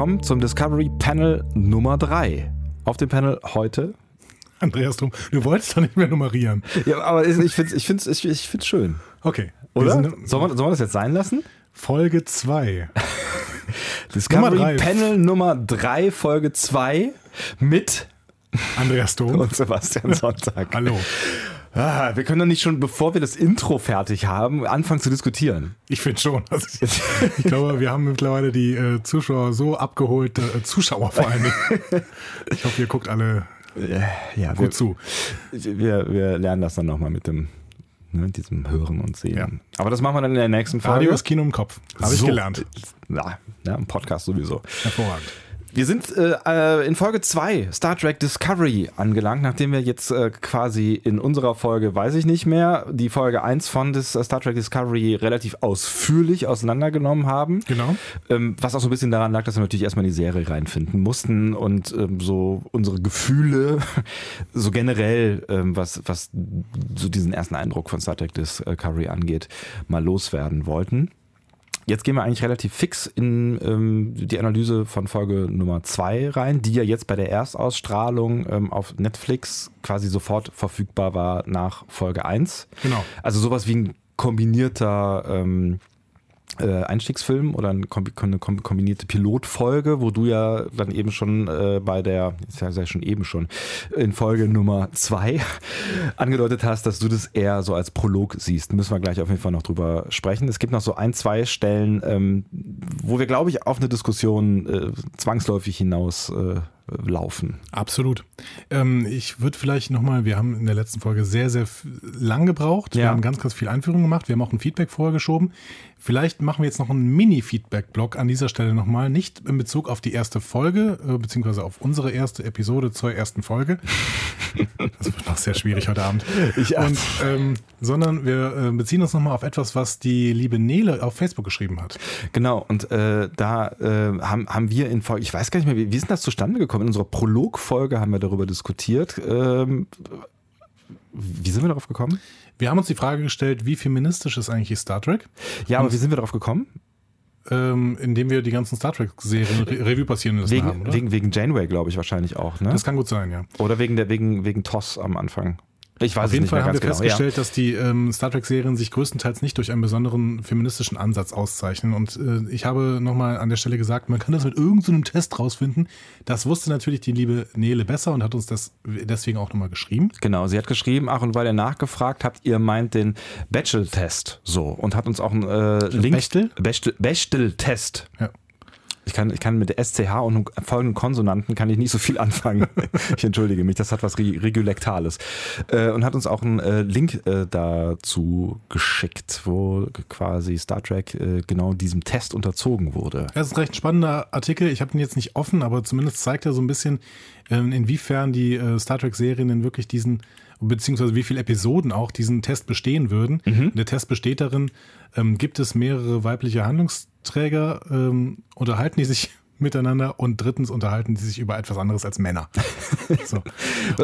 Willkommen zum Discovery Panel Nummer 3. Auf dem Panel heute. Andreas Drum, du wolltest doch nicht mehr nummerieren. Ja, aber ich finde es ich find's, ich, ich find's schön. Okay. Oder? Sollen wir, sollen wir das jetzt sein lassen? Folge 2. Discovery Nummer Panel Nummer 3, Folge 2 mit Andreas Dom und Sebastian Sonntag. Hallo. Ah, wir können doch nicht schon, bevor wir das Intro fertig haben, anfangen zu diskutieren. Ich finde schon. Also ich, ich, glaube, wir haben mittlerweile die äh, Zuschauer so abgeholt, äh, Zuschauer vor allem. ich hoffe, ihr guckt alle ja, gut wir, zu. Wir, wir lernen das dann nochmal mit dem ne, diesem Hören und Sehen. Ja. Aber das machen wir dann in der nächsten Folge. Radio ist Kino im Kopf. Habe so. ich gelernt. Ja, ja, im Podcast sowieso. Hervorragend. Wir sind äh, äh, in Folge 2 Star Trek Discovery angelangt, nachdem wir jetzt äh, quasi in unserer Folge, weiß ich nicht mehr, die Folge 1 von des, äh, Star Trek Discovery relativ ausführlich auseinandergenommen haben. Genau. Ähm, was auch so ein bisschen daran lag, dass wir natürlich erstmal in die Serie reinfinden mussten und ähm, so unsere Gefühle, so generell, ähm, was, was so diesen ersten Eindruck von Star Trek Discovery angeht, mal loswerden wollten. Jetzt gehen wir eigentlich relativ fix in ähm, die Analyse von Folge Nummer 2 rein, die ja jetzt bei der Erstausstrahlung ähm, auf Netflix quasi sofort verfügbar war nach Folge 1. Genau. Also sowas wie ein kombinierter ähm, äh, Einstiegsfilm oder eine kombinierte Pilotfolge, wo du ja dann eben schon äh, bei der, sage ja schon eben schon, in Folge Nummer zwei angedeutet hast, dass du das eher so als Prolog siehst. Müssen wir gleich auf jeden Fall noch drüber sprechen. Es gibt noch so ein, zwei Stellen, ähm, wo wir, glaube ich, auf eine Diskussion äh, zwangsläufig hinaus äh, laufen. Absolut. Ähm, ich würde vielleicht nochmal, wir haben in der letzten Folge sehr, sehr lang gebraucht. Ja. Wir haben ganz, ganz viel Einführung gemacht. Wir haben auch ein Feedback vorher geschoben. Vielleicht machen wir jetzt noch einen Mini-Feedback-Blog an dieser Stelle nochmal, nicht in Bezug auf die erste Folge, äh, beziehungsweise auf unsere erste Episode zur ersten Folge. Das wird noch sehr schwierig heute Abend. Ich Und, ähm, sondern wir äh, beziehen uns nochmal auf etwas, was die liebe Nele auf Facebook geschrieben hat. Genau, und äh, da äh, haben, haben wir in Folge, ich weiß gar nicht mehr, wie, wie ist das zustande gekommen? In unserer Prolog-Folge haben wir darüber diskutiert. Ähm, wie sind wir darauf gekommen? Wir haben uns die Frage gestellt, wie feministisch ist eigentlich Star Trek? Ja, aber Und, wie sind wir darauf gekommen? Ähm, indem wir die ganzen Star Trek-Serien Re Revue passieren lassen wegen, haben, oder? Wegen, wegen Janeway, glaube ich, wahrscheinlich auch. Ne? Das kann gut sein, ja. Oder wegen, der, wegen, wegen TOS am Anfang. Ich weiß Auf jeden Fall haben wir genau. festgestellt, ja. dass die ähm, Star Trek-Serien sich größtenteils nicht durch einen besonderen feministischen Ansatz auszeichnen. Und äh, ich habe nochmal an der Stelle gesagt, man kann das mit irgendeinem so Test rausfinden. Das wusste natürlich die liebe Nele besser und hat uns das deswegen auch nochmal geschrieben. Genau, sie hat geschrieben, ach und weil ihr nachgefragt habt, ihr meint den Bechtel-Test so und hat uns auch einen äh, Link. Bechtel? Bechtel-Test. Ja. Ich kann, ich kann mit SCH und folgenden Konsonanten kann ich nicht so viel anfangen. ich entschuldige mich, das hat was Regülektales. Äh, und hat uns auch einen äh, Link äh, dazu geschickt, wo quasi Star Trek äh, genau diesem Test unterzogen wurde. Das ist ein recht spannender Artikel. Ich habe ihn jetzt nicht offen, aber zumindest zeigt er so ein bisschen, ähm, inwiefern die äh, Star Trek-Serien denn wirklich diesen beziehungsweise wie viele Episoden auch diesen Test bestehen würden. Mhm. Der Test besteht darin, ähm, gibt es mehrere weibliche Handlungsträger, ähm, unterhalten die sich miteinander und drittens unterhalten die sich über etwas anderes als Männer. So.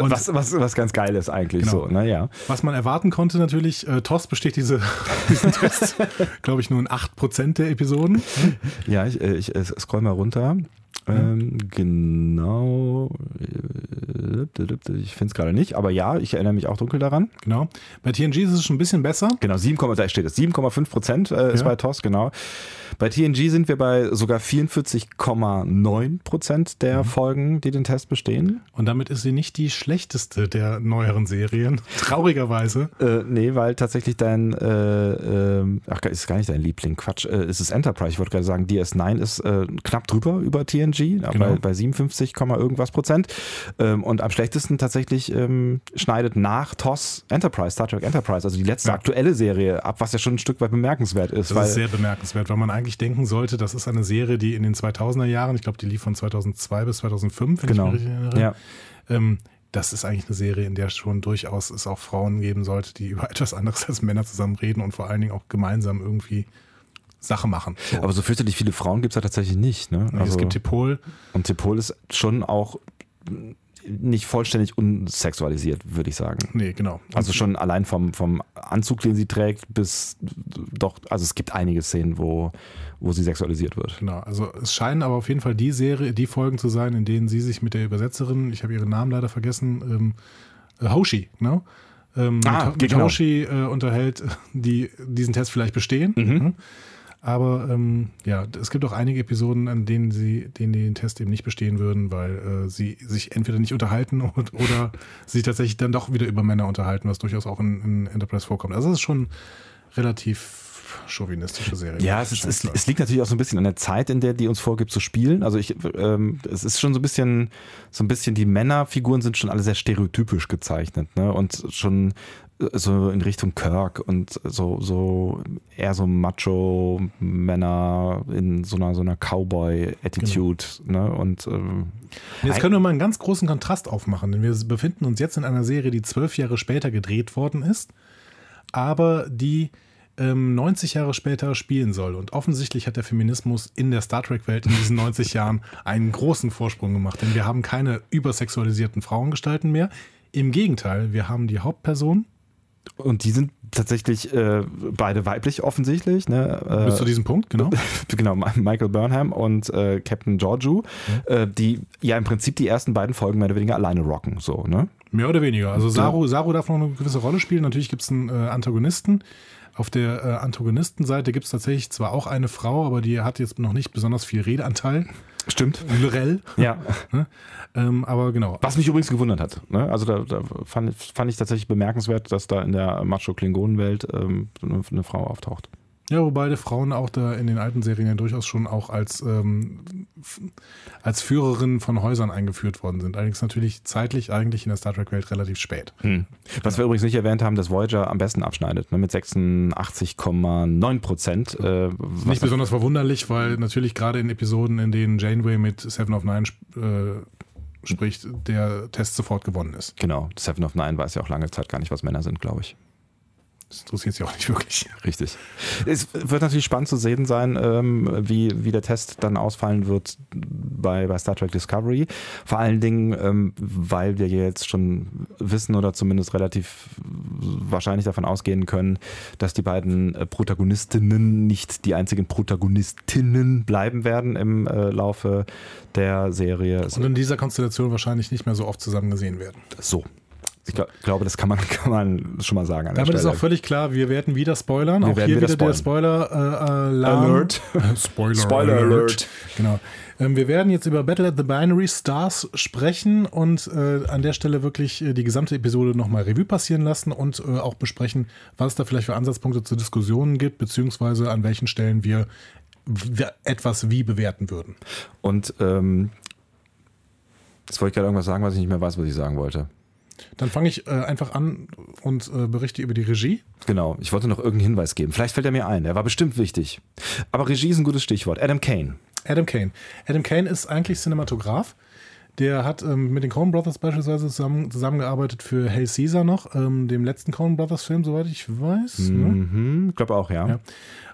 Und was, was, was ganz geil ist eigentlich genau. so, naja. Was man erwarten konnte natürlich, äh, TOS besteht diese, diesen Test, glaube ich, nur in 8% der Episoden. Ja, ich, äh, ich, ich äh, scroll mal runter. Ähm, genau. Ich finde es gerade nicht, aber ja, ich erinnere mich auch dunkel daran. Genau. Bei TNG ist es schon ein bisschen besser. Genau, 7, da steht es. 7,5 Prozent äh, ist ja. bei TOS, genau. Bei TNG sind wir bei sogar 44,9 Prozent der mhm. Folgen, die den Test bestehen. Und damit ist sie nicht die schlechteste der neueren Serien, traurigerweise. Äh, nee, weil tatsächlich dein, äh, äh, ach, ist gar nicht dein Liebling, Quatsch, äh, ist es Enterprise. Ich wollte gerade sagen, DS9 ist äh, knapp drüber über TNG, genau. bei, bei 57, irgendwas Prozent. Ähm, und am schlechtesten tatsächlich ähm, schneidet nach TOS Enterprise, Star Trek Enterprise, also die letzte ja. aktuelle Serie ab, was ja schon ein Stück weit bemerkenswert ist. Das ist sehr bemerkenswert, weil man eigentlich denken sollte, das ist eine Serie, die in den 2000er Jahren, ich glaube, die lief von 2002 bis 2005, wenn genau. ich mich richtig erinnere. Ja. Ähm, das ist eigentlich eine Serie, in der schon durchaus es auch Frauen geben sollte, die über etwas anderes als Männer zusammen reden und vor allen Dingen auch gemeinsam irgendwie Sache machen. So. Aber so fürchterlich viele Frauen gibt es ja tatsächlich nicht. Ne? Nee, also, es gibt Tepol. Und Tepol ist schon auch nicht vollständig unsexualisiert, würde ich sagen. Nee, genau. Also schon allein vom, vom Anzug, den sie trägt, bis doch, also es gibt einige Szenen, wo, wo sie sexualisiert wird. Genau, also es scheinen aber auf jeden Fall die Serie, die Folgen zu sein, in denen sie sich mit der Übersetzerin, ich habe ihren Namen leider vergessen, ähm, äh, Hoshi, ne? Ähm, Ah, mit, mit genau. Hoshi äh, unterhält, die diesen Test vielleicht bestehen. Mhm. Ne? Aber ähm, ja, es gibt auch einige Episoden, an denen sie denen die den Test eben nicht bestehen würden, weil äh, sie sich entweder nicht unterhalten und, oder sich tatsächlich dann doch wieder über Männer unterhalten, was durchaus auch in, in Enterprise vorkommt. Also es ist schon relativ chauvinistische Serie. Ja, es, ist, es, es liegt natürlich auch so ein bisschen an der Zeit, in der die uns vorgibt zu spielen. Also ich, ähm, es ist schon so ein bisschen, so ein bisschen, die Männerfiguren sind schon alle sehr stereotypisch gezeichnet, ne? Und schon so in Richtung Kirk und so, so eher so Macho-Männer in so einer, so einer Cowboy-Attitude, ne? Und ähm, Jetzt können wir mal einen ganz großen Kontrast aufmachen, denn wir befinden uns jetzt in einer Serie, die zwölf Jahre später gedreht worden ist, aber die ähm, 90 Jahre später spielen soll. Und offensichtlich hat der Feminismus in der Star Trek-Welt in diesen 90 Jahren einen großen Vorsprung gemacht, denn wir haben keine übersexualisierten Frauengestalten mehr. Im Gegenteil, wir haben die Hauptperson. Und die sind tatsächlich äh, beide weiblich offensichtlich, ne? Äh, Bis zu diesem Punkt, genau. genau, Michael Burnham und äh, Captain Georgiou, äh, die ja im Prinzip die ersten beiden Folgen mehr oder weniger alleine rocken, so, ne? Mehr oder weniger. Also Saru, Saru darf noch eine gewisse Rolle spielen. Natürlich gibt es einen äh, Antagonisten. Auf der äh, Antagonistenseite gibt es tatsächlich zwar auch eine Frau, aber die hat jetzt noch nicht besonders viel Redeanteil. Stimmt. Lorel. Ja. Ne? Ähm, aber genau. Was mich übrigens gewundert hat. Ne? Also da, da fand, fand ich tatsächlich bemerkenswert, dass da in der Macho-Klingonen-Welt ähm, eine, eine Frau auftaucht. Ja, wobei die Frauen auch da in den alten Serien ja durchaus schon auch als, ähm, als Führerinnen von Häusern eingeführt worden sind. Allerdings natürlich zeitlich eigentlich in der Star Trek-Welt relativ spät. Was wir übrigens nicht erwähnt haben, dass Voyager am besten abschneidet, ne? mit 86,9 Prozent. Äh, Nicht besonders verwunderlich, weil natürlich gerade in Episoden, in denen Janeway mit Seven of Nine äh, spricht, der Test sofort gewonnen ist. Genau, Seven of Nine weiß ja auch lange Zeit gar nicht, was Männer sind, glaube ich. Das interessiert sie auch nicht wirklich. Richtig. Es wird natürlich spannend zu sehen sein, ähm, wie, wie der Test dann ausfallen wird bei, bei Star Trek Discovery. Vor allen Dingen, ähm, weil wir jetzt schon wissen oder zumindest relativ wahrscheinlich davon ausgehen können, dass die beiden äh, Protagonistinnen nicht die einzigen Protagonistinnen bleiben werden im äh, Laufe der Serie. Und in dieser Konstellation wahrscheinlich nicht mehr so oft zusammen gesehen werden. so. Ich glaub, glaube, das kann man, kann man schon mal sagen. Damit ist auch völlig klar, wir werden wieder spoilern. Wir auch hier wieder wieder der spoilern. Spoiler-Alarm. Alert. Spoiler, Spoiler Alert. Genau. Ähm, wir werden jetzt über Battle at the Binary Stars sprechen und äh, an der Stelle wirklich äh, die gesamte Episode nochmal Revue passieren lassen und äh, auch besprechen, was es da vielleicht für Ansatzpunkte zu Diskussionen gibt, beziehungsweise an welchen Stellen wir etwas wie bewerten würden. Und ähm, jetzt wollte ich gerade irgendwas sagen, was ich nicht mehr weiß, was ich sagen wollte. Dann fange ich äh, einfach an und äh, berichte über die Regie. Genau, ich wollte noch irgendeinen Hinweis geben. Vielleicht fällt er mir ein. Er war bestimmt wichtig. Aber Regie ist ein gutes Stichwort. Adam Kane. Adam Kane. Adam Kane ist eigentlich Cinematograph. Der hat ähm, mit den Coen Brothers beispielsweise zusammen, zusammengearbeitet für Hail Caesar noch, ähm, dem letzten Coen Brothers Film, soweit ich weiß. Ne? Mhm, ich glaube auch, ja. Ja.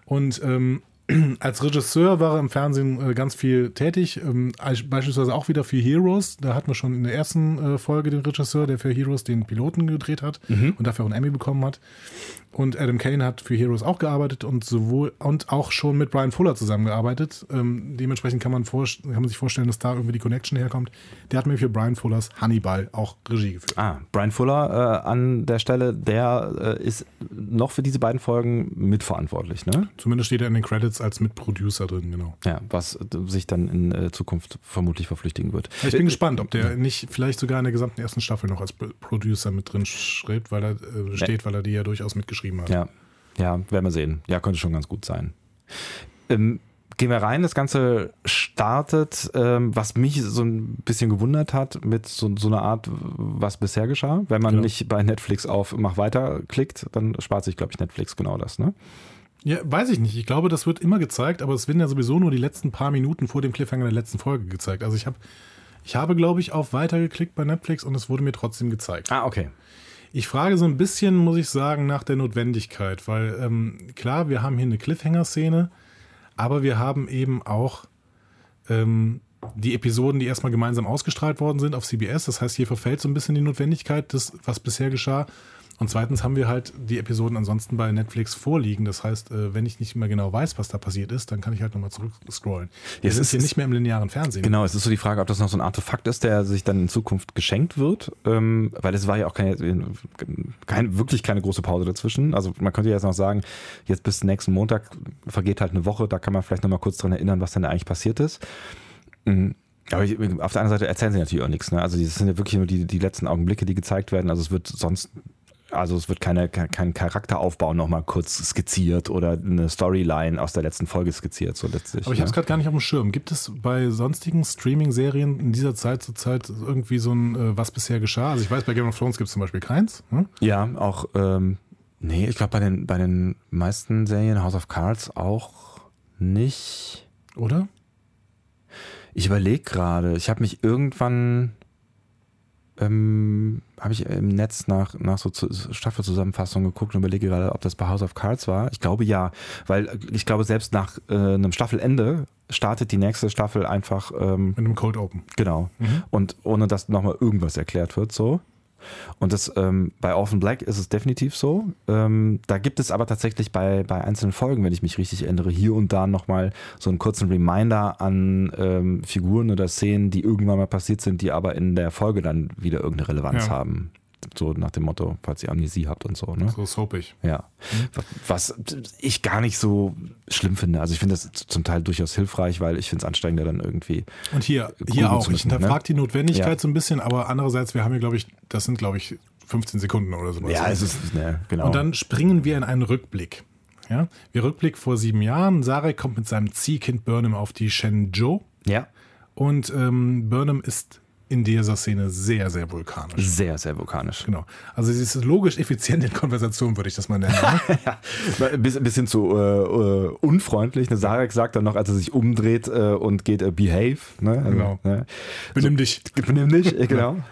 Und ähm, als Regisseur war er im Fernsehen äh, ganz viel tätig, ähm, beispielsweise auch wieder für Heroes. Da hatten wir schon in der ersten äh, Folge den Regisseur, der für Heroes den Piloten gedreht hat und dafür auch einen Emmy bekommen hat. Und Adam Kane hat für Heroes auch gearbeitet und sowohl und auch schon mit Brian Fuller zusammengearbeitet. Ähm, dementsprechend kann man, vor, kann man sich vorstellen, dass da irgendwie die Connection herkommt. Der hat mir für Brian Fullers Hannibal auch Regie geführt. Ah, Brian Fuller äh, an der Stelle, der äh, ist noch für diese beiden Folgen mitverantwortlich, ne? Zumindest steht er in den Credits als Mitproducer drin, genau. Ja, was äh, sich dann in äh, Zukunft vermutlich verflüchtigen wird. Ich bin gespannt, ob der nicht vielleicht sogar in der gesamten ersten Staffel noch als Pro- Producer mit drin schreibt, weil er äh, steht, weil er die ja durchaus mitgeschrieben hat. Ja, ja, werden wir sehen. Ja, könnte schon ganz gut sein. Ähm, gehen wir rein. Das Ganze startet, ähm, was mich so ein bisschen gewundert hat, mit so, so einer Art, was bisher geschah. Wenn man Genau. nicht bei Netflix auf Mach weiter klickt, dann spart sich, glaube ich, Netflix genau das. Ne? Ja, weiß ich nicht. Ich glaube, das wird immer gezeigt, aber es werden ja sowieso nur die letzten paar Minuten vor dem Cliffhanger der letzten Folge gezeigt. Also ich habe, ich habe, glaube ich, auf Weiter geklickt bei Netflix und es wurde mir trotzdem gezeigt. Ah, okay. Ich frage so ein bisschen, muss ich sagen, nach der Notwendigkeit, weil ähm, klar, wir haben hier eine Cliffhanger-Szene, aber wir haben eben auch ähm, die Episoden, die erstmal gemeinsam ausgestrahlt worden sind auf CBS. Das heißt, hier verfällt so ein bisschen die Notwendigkeit, das, was bisher geschah. Und zweitens haben wir halt die Episoden ansonsten bei Netflix vorliegen. Das heißt, äh, wenn ich nicht mehr genau weiß, was da passiert ist, dann kann ich halt nochmal zurückscrollen. Wir Jetzt sind ist hier nicht mehr im linearen Fernsehen. Genau, es ist so die Frage, ob das noch so ein Artefakt ist, der sich dann in Zukunft geschenkt wird, ähm, weil es war ja auch keine, keine, wirklich keine große Pause dazwischen. Also man könnte jetzt noch sagen, jetzt bis nächsten Montag vergeht halt eine Woche, da kann man vielleicht nochmal kurz dran erinnern, was denn eigentlich passiert ist. Mhm. Aber ich, auf der anderen Seite erzählen sie natürlich auch nichts. Ne? Also das sind ja wirklich nur die, die letzten Augenblicke, die gezeigt werden. Also es wird sonst, also es wird keine, kein, Charakteraufbau nochmal kurz skizziert oder eine Storyline aus der letzten Folge skizziert. So letztlich, Aber ich ne? habe es gerade gar nicht auf dem Schirm. Gibt es bei sonstigen Streaming-Serien in dieser Zeit zurzeit irgendwie so ein, äh, was bisher geschah? Also ich weiß, bei Game of Thrones gibt es zum Beispiel keins. Hm? Ja, auch, ähm, nee, ich glaube bei den, bei den meisten Serien House of Cards auch nicht. Oder? Ich überlege gerade, ich habe mich irgendwann, ähm, habe ich im Netz nach, nach so zu- Staffelzusammenfassungen geguckt und überlege gerade, ob das bei House of Cards war. Ich glaube ja, weil ich glaube, selbst nach äh, einem Staffelende startet die nächste Staffel einfach ähm, Mit einem Cold Open. Genau. Und ohne dass nochmal irgendwas erklärt wird, so. Und das ähm, bei Orphan Black ist es definitiv so. Ähm, da gibt es aber tatsächlich bei, bei einzelnen Folgen, wenn ich mich richtig erinnere, hier und da nochmal so einen kurzen Reminder an ähm, Figuren oder Szenen, die irgendwann mal passiert sind, die aber in der Folge dann wieder irgendeine Relevanz Ja. haben. So nach dem Motto, falls ihr Amnesie habt und so. Ne? So soapig. Ja. Was ich gar nicht so schlimm finde. Also ich finde das zum Teil durchaus hilfreich, weil ich finde es anstrengender dann irgendwie. Und hier, hier auch. zu Ich müssen, hinterfrage ne? die Notwendigkeit Ja. so ein bisschen, aber andererseits, wir haben hier, glaube ich, das sind, glaube ich, 15 Sekunden oder so. Ja, es ist, ne, genau. Und dann springen wir in einen Rückblick. Ja? Wir Rückblick vor sieben Jahren. Sarek kommt mit seinem Ziehkind Burnham auf die Shenzhou ja. und ähm, Burnham ist in dieser Szene sehr, sehr vulkanisch. Sehr, sehr vulkanisch. Genau. Also sie ist logisch effizient in Konversation, würde ich das mal nennen. Ne? Ja, ein bisschen, ein bisschen zu äh, äh, unfreundlich. Ne, Sarek sagt dann noch, als er sich umdreht äh, und geht, äh, behave. Ne? Genau. Ne? Benimm dich. Benimm dich, äh, genau.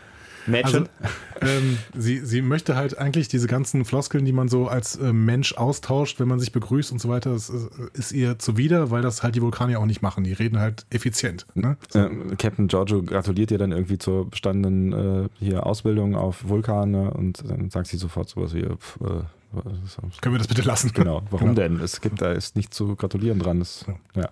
Mädchen. Also, ähm, sie, sie möchte halt eigentlich diese ganzen Floskeln, die man so als äh, Mensch austauscht, wenn man sich begrüßt und so weiter, das ist, ist ihr zuwider, weil das halt die Vulkanier auch nicht machen. Die reden halt effizient. Ne? äh, Captain Giorgio gratuliert ihr dann irgendwie zur bestandenen äh, hier Ausbildung auf Vulkane und dann sagt sie sofort sowas wie, pf, äh, Können wir das bitte lassen? genau, warum Genau. denn? Es gibt da ist nicht zu gratulieren dran. Das, ja.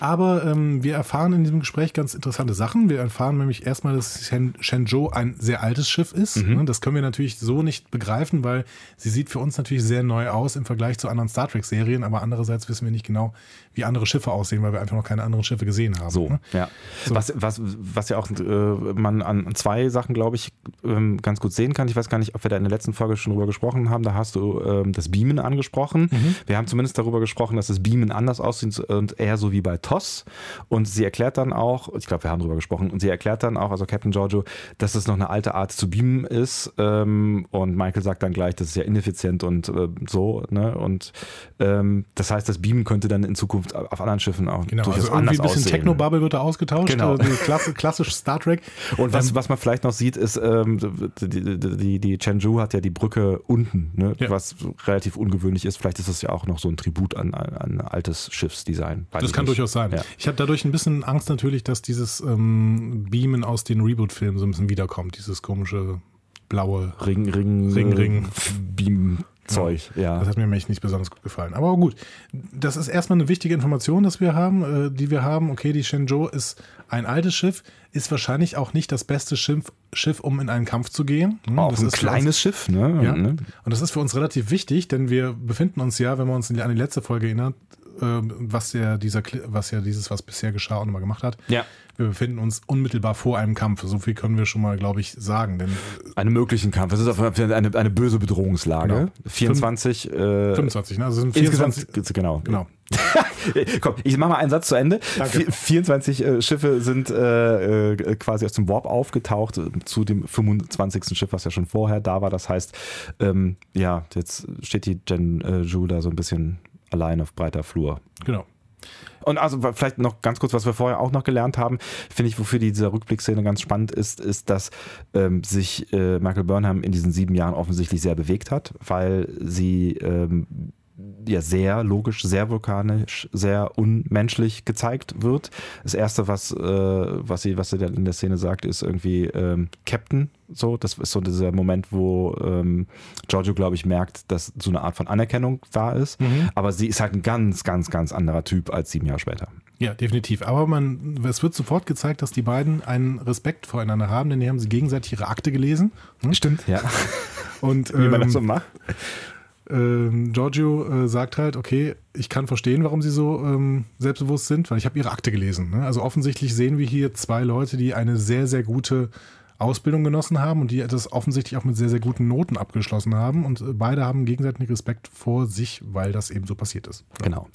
Aber ähm, wir erfahren in diesem Gespräch ganz interessante Sachen. Wir erfahren nämlich erstmal, dass Shen Shenzhou ein sehr altes Schiff ist. Mhm. Ne? Das können wir natürlich so nicht begreifen, weil sie sieht für uns natürlich sehr neu aus im Vergleich zu anderen Star Trek-Serien. Aber andererseits wissen wir nicht genau, wie andere Schiffe aussehen, weil wir einfach noch keine anderen Schiffe gesehen haben. So, Ne? ja. Was, was, was ja auch äh, man an zwei Sachen, glaube ich, ähm, ganz gut sehen kann. Ich weiß gar nicht, ob wir da in der letzten Folge schon drüber gesprochen haben. Da hast du ähm, das Beamen angesprochen. Wir haben zumindest darüber gesprochen, dass das Beamen anders aussieht und eher so wie bei TOS. Und sie erklärt dann auch, ich glaube, wir haben darüber gesprochen, und sie erklärt dann auch, also Captain Giorgio, dass es noch eine alte Art zu beamen ist. Ähm, und Michael sagt dann gleich, das ist ja ineffizient und äh, so. Ne? Und ähm, das heißt, das Beamen könnte dann in Zukunft auf anderen Schiffen auch Genau, durchaus also irgendwie anders ein bisschen aussehen. Technobubble wird da ausgetauscht. Genau. Die Klasse, klassisch Star Trek. Und was, Ähm, was man vielleicht noch sieht, ist, ähm, die, die, die Chengdu hat ja die Brücke unten, ne? Ja. was relativ ungewöhnlich ist. Vielleicht ist das ja auch noch so ein Tribut an, an ein altes Schiffsdesign. Weiß Das kann nicht. durchaus sein. Ja. Ich habe dadurch ein bisschen Angst natürlich, dass dieses ähm, Beamen aus den Reboot-Filmen so ein bisschen wiederkommt. Dieses komische blaue. Ring, Ring, Ring, Ring. Beam-Zeug, ja. Das hat mir nicht besonders gut gefallen. Aber gut, das ist erstmal eine wichtige Information, dass wir haben, äh, die wir haben. Okay, die Shenzhou ist ein altes Schiff, ist wahrscheinlich auch nicht das beste Schiff, Schiff um in einen Kampf zu gehen. Hm, Auch das ein ist für uns- kleines Schiff, ne? Ja. ne? Und das ist für uns relativ wichtig, denn wir befinden uns ja, wenn man uns an die letzte Folge erinnert, ähm, was ja dieser, was ja dieses, was bisher geschah, auch nochmal gemacht hat. Ja. Wir befinden uns unmittelbar vor einem Kampf. So viel können wir schon mal, glaube ich, sagen. Denn Einen möglichen Kampf. Es ist auf eine, eine böse Bedrohungslage. Genau. 24. Äh, 25, ne? Also sind 24. Insgesamt, genau. Genau. Komm, ich mache mal einen Satz zu Ende. Danke. Vi- 24 äh, Schiffe sind äh, äh, quasi aus dem Warp aufgetaucht äh, zu dem 25. Schiff, was ja schon vorher da war. Das heißt, ähm, ja, jetzt steht die Jen äh, Ju da so ein bisschen allein auf breiter Flur. Genau. Und also vielleicht noch ganz kurz, was wir vorher auch noch gelernt haben, finde ich, wofür diese Rückblickszene ganz spannend ist, ist, dass ähm, sich äh, Michael Burnham in diesen sieben Jahren offensichtlich sehr bewegt hat, weil sie ähm, ja sehr logisch, sehr vulkanisch, sehr unmenschlich gezeigt wird. Das erste, was, äh, was sie, was sie dann in der Szene sagt, ist irgendwie ähm, Captain. So, das ist so dieser Moment, wo ähm, Giorgio, glaube ich, merkt, dass so eine Art von Anerkennung da ist. Mhm. Aber sie ist halt ein ganz, ganz, ganz anderer Typ als sieben Jahre später. Ja, definitiv. Aber man, es wird sofort gezeigt, dass die beiden einen Respekt voreinander haben, denn die haben sie gegenseitig ihre Akte gelesen. Hm? Stimmt, ja. Und, Wie man das so ähm, macht. Ähm, Giorgio äh, sagt halt, okay, ich kann verstehen, warum sie so ähm, selbstbewusst sind, weil ich habe ihre Akte gelesen. Ne? Also offensichtlich sehen wir hier zwei Leute, die eine sehr, sehr gute Ausbildung genossen haben und die das offensichtlich auch mit sehr, sehr guten Noten abgeschlossen haben. Und beide haben gegenseitigen Respekt vor sich, weil das eben so passiert ist. Ja. Genau.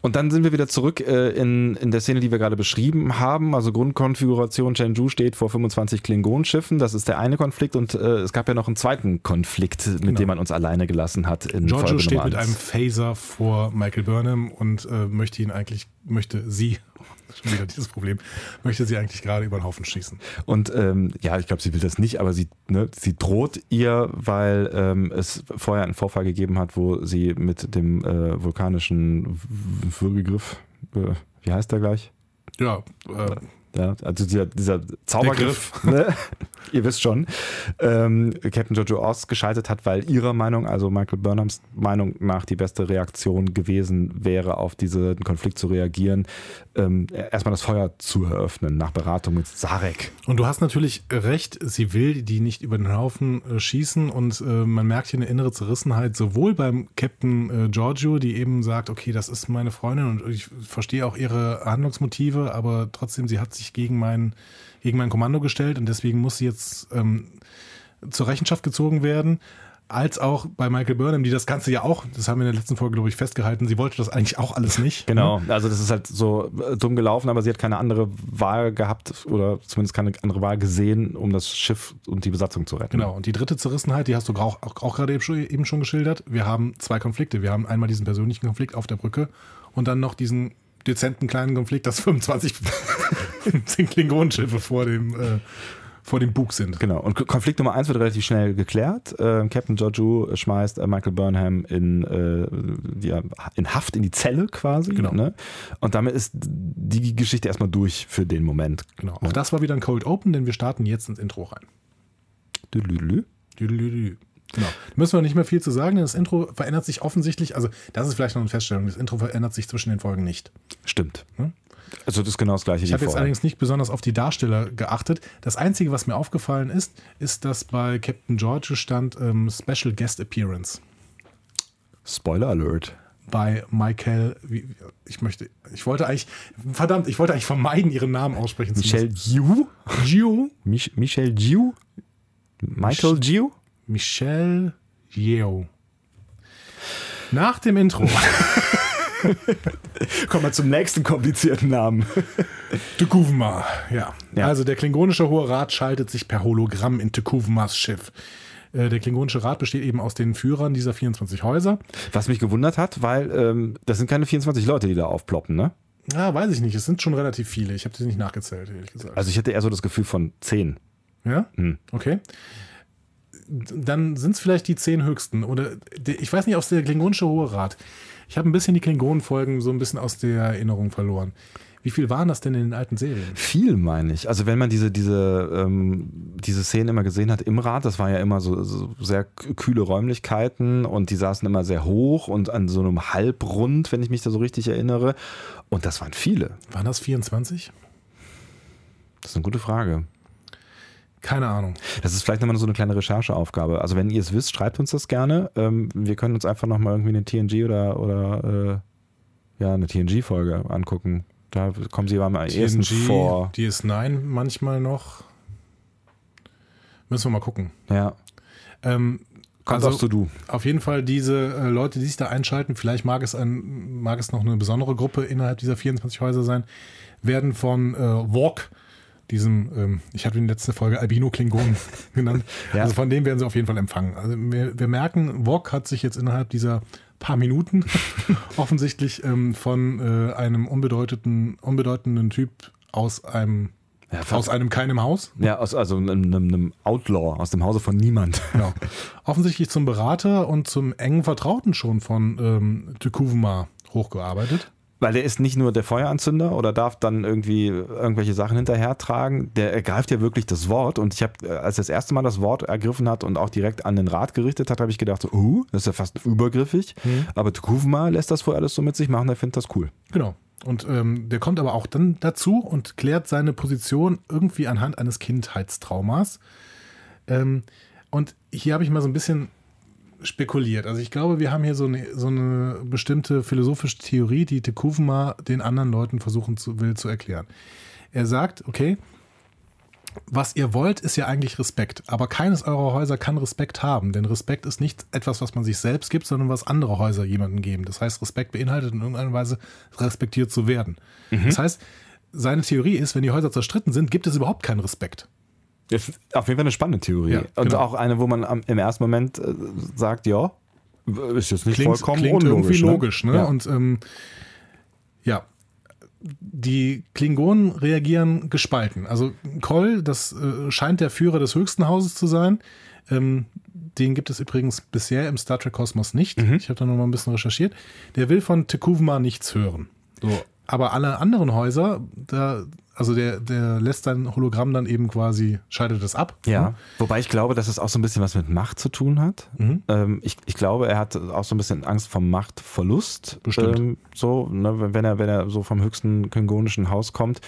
Und dann sind wir wieder zurück äh, in, in der Szene, die wir gerade beschrieben haben. Also Grundkonfiguration Chengdu steht vor 25 Klingonenschiffen. Das ist der eine Konflikt. Und äh, es gab ja noch einen zweiten Konflikt, mit genau. dem man uns alleine gelassen hat. In Giorgio Folge steht mit einem Phaser vor Michael Burnham und äh, möchte ihn eigentlich, möchte sie schon wieder dieses Problem, möchte sie eigentlich gerade über den Haufen schießen. Und ähm, ja, ich glaube, sie will das nicht, aber sie, ne, sie droht ihr, weil ähm, es vorher einen Vorfall gegeben hat, wo sie mit dem äh, vulkanischen Würgegriff, äh, wie heißt der gleich? Ja, äh, ja, also dieser, dieser Zaubergriff, ne? ihr wisst schon, ähm, Captain Jojo Oz geschaltet hat, weil ihrer Meinung, also Michael Burnhams Meinung nach die beste Reaktion gewesen wäre, auf diesen Konflikt zu reagieren, ähm, erstmal das Feuer zu eröffnen, nach Beratung mit Sarek. Und du hast natürlich recht, sie will die nicht über den Haufen äh, schießen und äh, man merkt hier eine innere Zerrissenheit, sowohl beim Captain äh, Giorgio, die eben sagt, okay, das ist meine Freundin und ich verstehe auch ihre Handlungsmotive, aber trotzdem, sie hat sich gegen mein, gegen mein Kommando gestellt und deswegen muss sie jetzt ähm, zur Rechenschaft gezogen werden als auch bei Michael Burnham, die das Ganze ja auch, das haben wir in der letzten Folge, glaube ich, festgehalten, sie wollte das eigentlich auch alles nicht. Genau, ne? also das ist halt so äh, dumm gelaufen, aber sie hat keine andere Wahl gehabt oder zumindest keine andere Wahl gesehen, um das Schiff und die Besatzung zu retten. Genau, und die dritte Zerrissenheit, die hast du auch, auch, auch gerade eben schon geschildert. Wir haben zwei Konflikte. Wir haben einmal diesen persönlichen Konflikt auf der Brücke und dann noch diesen dezenten kleinen Konflikt, dass 25 Klingonenschiffe vor dem äh, vor dem Bug sind. Genau. Und Konflikt Nummer eins wird relativ schnell geklärt. Äh, Captain Joju schmeißt äh, Michael Burnham in, äh, die, in Haft, in die Zelle quasi. Genau. Ne? Und damit ist die Geschichte erstmal durch für den Moment. Genau. Auch ja. das war wieder ein Cold Open, denn wir starten jetzt ins Intro rein. Düdelü. Düdelü. Genau. Müssen wir nicht mehr viel zu sagen, denn das Intro verändert sich offensichtlich. Also, das ist vielleicht noch eine Feststellung. Das Intro verändert sich zwischen den Folgen nicht. Stimmt. Hm? Also das ist genau das gleiche. Ich habe jetzt allerdings nicht besonders auf die Darsteller geachtet. Das Einzige, was mir aufgefallen ist, ist, dass bei Captain George stand ähm, Special Guest Appearance. Spoiler Alert. Bei Michael, wie, ich möchte, ich wollte eigentlich, verdammt, ich wollte eigentlich vermeiden, ihren Namen aussprechen Michel zu müssen. Giu? Giu? Michel Giu? Michael Giu? Michel Yeo. Nach dem Intro Kommen wir zum nächsten komplizierten Namen. Tekuvma, ja. ja. Also der klingonische Hohe Rat schaltet sich per Hologramm in Tekuvmas Schiff. Äh, der Klingonische Rat besteht eben aus den Führern dieser 24 Häuser. Was mich gewundert hat, weil ähm, das sind keine 24 Leute, die da aufploppen, ne? Ja, weiß ich nicht. Es sind schon relativ viele. Ich habe sie nicht nachgezählt, ehrlich gesagt. Also ich hätte eher so das Gefühl von 10. Ja? Hm. Okay. Dann sind es vielleicht die 10 höchsten. Oder ich weiß nicht, ob es der Klingonische Hohe Rat ich habe ein bisschen die Klingonen-Folgen so ein bisschen aus der Erinnerung verloren. Wie viel waren das denn in den alten Serien? Viel, meine ich. Also wenn man diese, diese, ähm, diese Szenen immer gesehen hat im Rad, das war ja immer so, so, sehr kühle Räumlichkeiten und die saßen immer sehr hoch und an so einem Halbrund, wenn ich mich da so richtig erinnere. Und das waren viele. Waren das 24? Das ist eine gute Frage. Keine Ahnung. Das ist vielleicht nochmal so eine kleine Rechercheaufgabe. Also wenn ihr es wisst, schreibt uns das gerne. Ähm, wir können uns einfach nochmal irgendwie eine TNG oder, oder äh, ja, eine TNG-Folge angucken. Da kommen sie am ersten vor. DS9 manchmal noch. Müssen wir mal gucken. Ja. Ähm, Kommt also, du. Auf jeden Fall diese äh, Leute, die sich da einschalten, vielleicht mag es, ein, mag es noch eine besondere Gruppe innerhalb dieser 24 Häuser sein, werden von äh, Walk diesem, ähm, ich hatte in der letzten Folge Albino Klingon genannt. ja. Also von dem werden sie auf jeden Fall empfangen. Also wir, wir merken, Wok hat sich jetzt innerhalb dieser paar Minuten offensichtlich ähm, von äh, einem unbedeutenden, unbedeutenden Typ aus einem Ja, aus einem keinem Haus? Ja, aus, also einem, einem, Outlaw, aus dem Hause von niemand. Genau. Offensichtlich zum Berater und zum engen Vertrauten schon von ähm, Tukuvma hochgearbeitet. Weil der ist nicht nur der Feueranzünder oder darf dann irgendwie irgendwelche Sachen hinterhertragen, der ergreift ja wirklich das Wort. Und ich habe, äh, als er das erste Mal das Wort ergriffen hat und auch direkt an den Rat gerichtet hat, habe ich gedacht, so, uh, das ist ja fast übergriffig. Mhm. Aber Tukuvma lässt das wohl alles so mit sich machen, der findet das cool. Genau. Und ähm, der kommt aber auch dann dazu und klärt seine Position irgendwie anhand eines Kindheitstraumas. Ähm, und hier habe ich mal so ein bisschen spekuliert. Also ich glaube, wir haben hier so eine, so eine bestimmte philosophische Theorie, die Tekufma den anderen Leuten versuchen zu, will zu erklären. Er sagt, okay, was ihr wollt, ist ja eigentlich Respekt. Aber keines eurer Häuser kann Respekt haben, denn Respekt ist nicht etwas, was man sich selbst gibt, sondern was andere Häuser jemandem geben. Das heißt, Respekt beinhaltet in irgendeiner Weise respektiert zu werden. Mhm. Das heißt, seine Theorie ist, wenn die Häuser zerstritten sind, gibt es überhaupt keinen Respekt. Auf jeden Fall eine spannende Theorie. Ja, und genau. auch eine, wo man im ersten Moment äh, sagt, ja, ist jetzt nicht klingt, vollkommen klingt unlogisch. Irgendwie ne? logisch, ne? Ja. Und ähm, ja, die Klingonen reagieren gespalten. Also Koll, das äh, scheint der Führer des höchsten Hauses zu sein. Ähm, den gibt es übrigens bisher im Star Trek Kosmos nicht. Mhm. Ich habe da noch mal ein bisschen recherchiert. Der will von Tekuvma nichts hören. So. Aber alle anderen Häuser, da also der, der lässt sein Hologramm dann eben quasi, schaltet es ab. Ja, ne? wobei ich glaube, dass es auch so ein bisschen was mit Macht zu tun hat. Mhm. Ähm, ich, ich glaube, er hat auch so ein bisschen Angst vom Machtverlust. Bestimmt. Ähm, so, ne, wenn er, wenn er so vom höchsten klingonischen Haus kommt.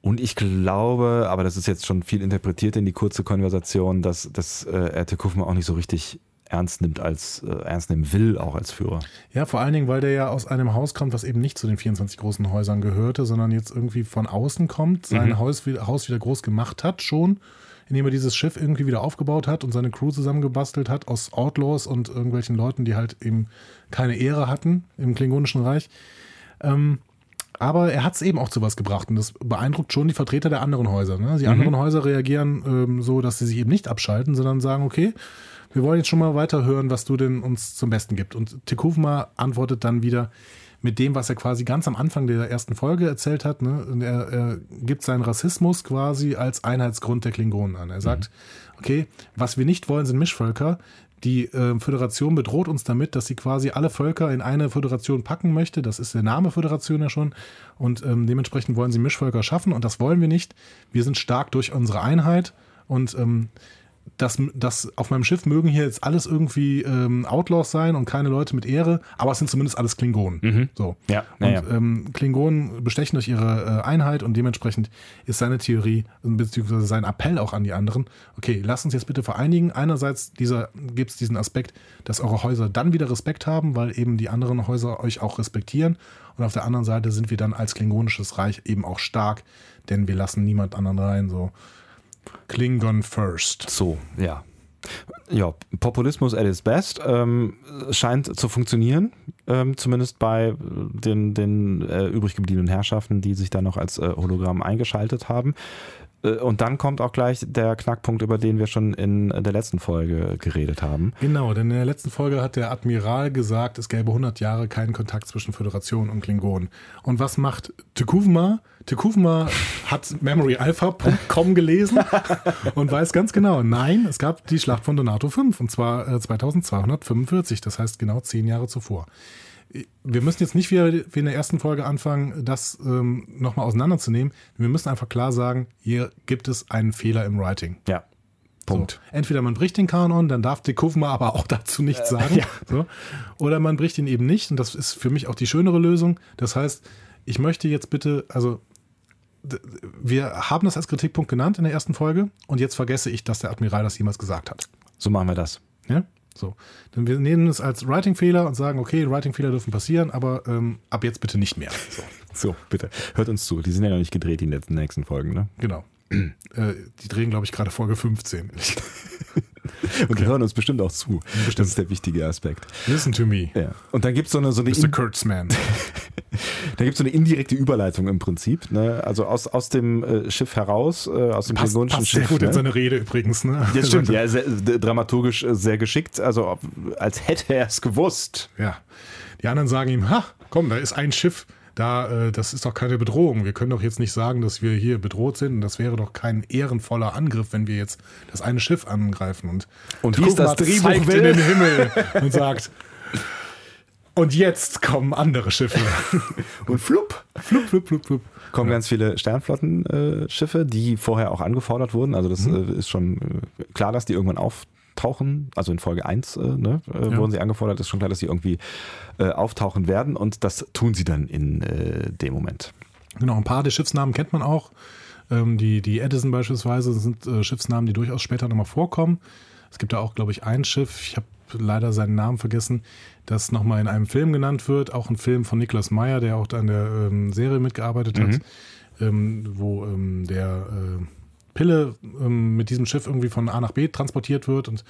Und ich glaube, aber das ist jetzt schon viel interpretiert in die kurze Konversation, dass, dass äh, er Tekufma auch nicht so richtig ernst nimmt als äh, ernst nehmen will, auch als Führer. Ja, vor allen Dingen, weil der ja aus einem Haus kommt, was eben nicht zu den 24 großen Häusern gehörte, sondern jetzt irgendwie von außen kommt, sein mhm. Haus, Haus wieder groß gemacht hat schon, indem er dieses Schiff irgendwie wieder aufgebaut hat und seine Crew zusammengebastelt hat aus Outlaws und irgendwelchen Leuten, die halt eben keine Ehre hatten im Klingonischen Reich. Ähm, aber er hat es eben auch zu was gebracht und das beeindruckt schon die Vertreter der anderen Häuser. Ne? Die mhm. anderen Häuser reagieren ähm, so, dass sie sich eben nicht abschalten, sondern sagen, okay, wir wollen jetzt schon mal weiter hören, was du denn uns zum Besten gibt. Und Tekufma antwortet dann wieder mit dem, was er quasi ganz am Anfang der ersten Folge erzählt hat. Ne? Er, er, gibt seinen Rassismus quasi als Einheitsgrund der Klingonen an. Er sagt, mhm. okay, was wir nicht wollen, sind Mischvölker. Die äh, Föderation bedroht uns damit, dass sie quasi alle Völker in eine Föderation packen möchte. Das ist der Name Föderation ja schon. Und ähm, dementsprechend wollen sie Mischvölker schaffen. Und das wollen wir nicht. Wir sind stark durch unsere Einheit. Und ähm, das, das auf meinem Schiff mögen hier jetzt alles irgendwie ähm, Outlaws sein und keine Leute mit Ehre, aber es sind zumindest alles Klingonen. Mhm. So. Ja, und ja. Ähm, Klingonen bestechen durch ihre äh, Einheit und dementsprechend ist seine Theorie beziehungsweise sein Appell auch an die anderen. Okay, lasst uns jetzt bitte vereinigen. Einerseits gibt es diesen Aspekt, dass eure Häuser dann wieder Respekt haben, weil eben die anderen Häuser euch auch respektieren. Und auf der anderen Seite sind wir dann als klingonisches Reich eben auch stark, denn wir lassen niemand anderen rein. So. Klingon first. So, ja. Ja, Populismus at its best ähm, scheint zu funktionieren, ähm, zumindest bei den, den äh, übrig gebliebenen Herrschaften, die sich da noch als äh, Hologramm eingeschaltet haben. Äh, und dann kommt auch gleich der Knackpunkt, über den wir schon in der letzten Folge geredet haben. Genau, denn in der letzten Folge hat der Admiral gesagt, es gäbe 100 Jahre keinen Kontakt zwischen Föderation und Klingonen. Und was macht Tekuvma? Tekuvma hat memoryalpha.com gelesen und weiß ganz genau, nein, es gab die Schlacht von Donato 5 und zwar 2245, äh, das heißt genau zehn Jahre zuvor wir müssen jetzt nicht wieder wie in der ersten Folge anfangen, das ähm, nochmal auseinanderzunehmen. Wir müssen einfach klar sagen, hier gibt es einen Fehler im Writing. Ja. Punkt. So. Entweder man bricht den Kanon, dann darf Dekufma aber auch dazu nichts äh, sagen. Ja. So. Oder man bricht ihn eben nicht und das ist für mich auch die schönere Lösung. Das heißt, ich möchte jetzt bitte, also wir haben das als Kritikpunkt genannt in der ersten Folge und jetzt vergesse ich, dass der Admiral das jemals gesagt hat. So machen wir das. Ja? So. Dann wir nehmen es als Writing-Fehler und sagen, okay, Writing-Fehler dürfen passieren, aber ähm, ab jetzt bitte nicht mehr. So. so. bitte. Hört uns zu. Die sind ja noch nicht gedreht, die nächsten Folgen, ne? Genau. äh, die drehen, glaube ich, gerade Folge 15. Und die hören uns bestimmt auch zu. Bestimmt. Das ist der wichtige Aspekt. Listen to me. Ja. Und dann gibt es so eine, so eine Mr. Kurtzman. da gibt es so eine indirekte Überleitung im Prinzip. Ne? Also aus, aus dem äh, Schiff heraus, äh, aus dem passt Schiff. Sehr gut ne? in seine Rede übrigens. Ne? Ja, stimmt. ja, sehr, dramaturgisch äh, sehr geschickt. Also als hätte er es gewusst. Ja. Die anderen sagen ihm, ha, komm, da ist ein Schiff da, äh, das ist doch keine Bedrohung. Wir können doch jetzt nicht sagen, dass wir hier bedroht sind. Das wäre doch kein ehrenvoller Angriff, wenn wir jetzt das eine Schiff angreifen. Und, Und wie es das Drehbuch zeigt in den Himmel und sagt, und jetzt kommen andere Schiffe. Und flupp, flup, flup, flup, flup. kommen ganz viele Sternflottenschiffe, die vorher auch angefordert wurden. Also das äh, ist schon äh, klar, dass die irgendwann auftauchen. Also in Folge 1 äh, ne, äh, Ja. wurden sie angefordert. Ist schon klar, dass sie irgendwie äh, auftauchen werden. Und das tun sie dann in äh, dem Moment. Genau, ein paar der Schiffsnamen kennt man auch. Ähm, die, die Edison beispielsweise sind äh, Schiffsnamen, die durchaus später nochmal vorkommen. Es gibt da auch, glaube ich, ein Schiff, ich habe leider seinen Namen vergessen, das nochmal in einem Film genannt wird. Auch ein Film von Niklas Meyer, der auch da an der ähm, Serie mitgearbeitet hat, ähm, wo ähm, der äh, Pille ähm, mit diesem Schiff irgendwie von A nach B transportiert wird. Und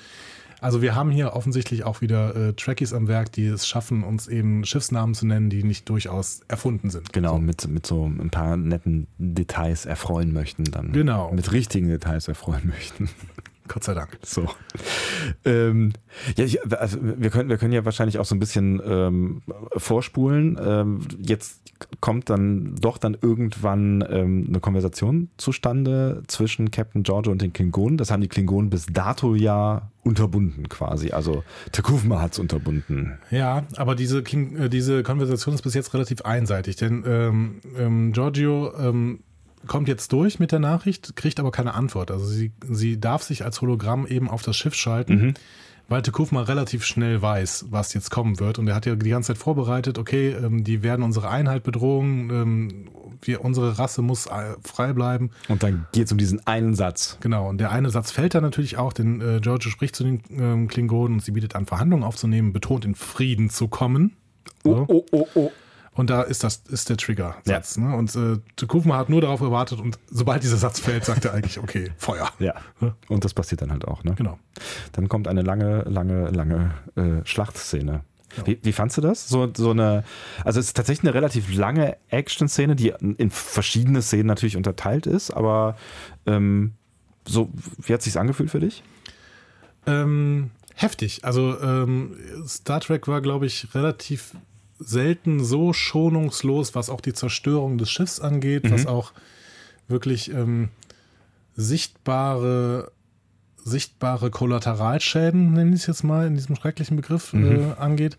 also wir haben hier offensichtlich auch wieder äh, Trekkies am Werk, die es schaffen, uns eben Schiffsnamen zu nennen, die nicht durchaus erfunden sind. Genau, mit, mit so ein paar netten Details erfreuen möchten dann. Genau. Mit richtigen Details erfreuen möchten. Gott sei Dank. So. Ähm, ja, ich, also wir können, wir können ja wahrscheinlich auch so ein bisschen ähm, vorspulen. Ähm, jetzt kommt dann doch dann irgendwann ähm, eine Konversation zustande zwischen Captain Giorgio und den Klingonen. Das haben die Klingonen bis dato ja unterbunden quasi. Also Tekufma hat es unterbunden. Ja, aber diese, Kling, äh, diese Konversation ist bis jetzt relativ einseitig, denn ähm, ähm, Giorgio ähm, kommt jetzt durch mit der Nachricht, kriegt aber keine Antwort. Also sie, sie darf sich als Hologramm eben auf das Schiff schalten, weil Tekufma relativ schnell weiß, was jetzt kommen wird. Und er hat ja die ganze Zeit vorbereitet, okay, ähm, die werden unsere Einheit bedrohen, ähm, wir, unsere Rasse muss äh, frei bleiben. Und dann geht es um diesen einen Satz. Genau, und der eine Satz fällt da natürlich auch, denn äh, Giorgio spricht zu den ähm, Klingonen und sie bietet an, Verhandlungen aufzunehmen, betont in Frieden zu kommen. So. oh, oh, oh. Und da ist das ist der Trigger-Satz. Ne? Und äh, Tukufma hat nur darauf gewartet und sobald dieser Satz fällt, sagt er eigentlich, okay, Feuer. Ja. Und das passiert dann halt auch. Ne? Genau. Dann kommt eine lange, lange, lange äh, Schlachtszene. Wie, wie fandst du das? So, so eine, also es ist tatsächlich eine relativ lange Action-Szene, die in verschiedene Szenen natürlich unterteilt ist, aber ähm, so, wie hat sich's angefühlt für dich? Ähm, heftig. Also ähm, Star Trek war, glaube ich, relativ selten so schonungslos, was auch die Zerstörung des Schiffs angeht, was auch wirklich ähm, sichtbare sichtbare Kollateralschäden, nenne ich es jetzt mal in diesem schrecklichen Begriff, äh, angeht.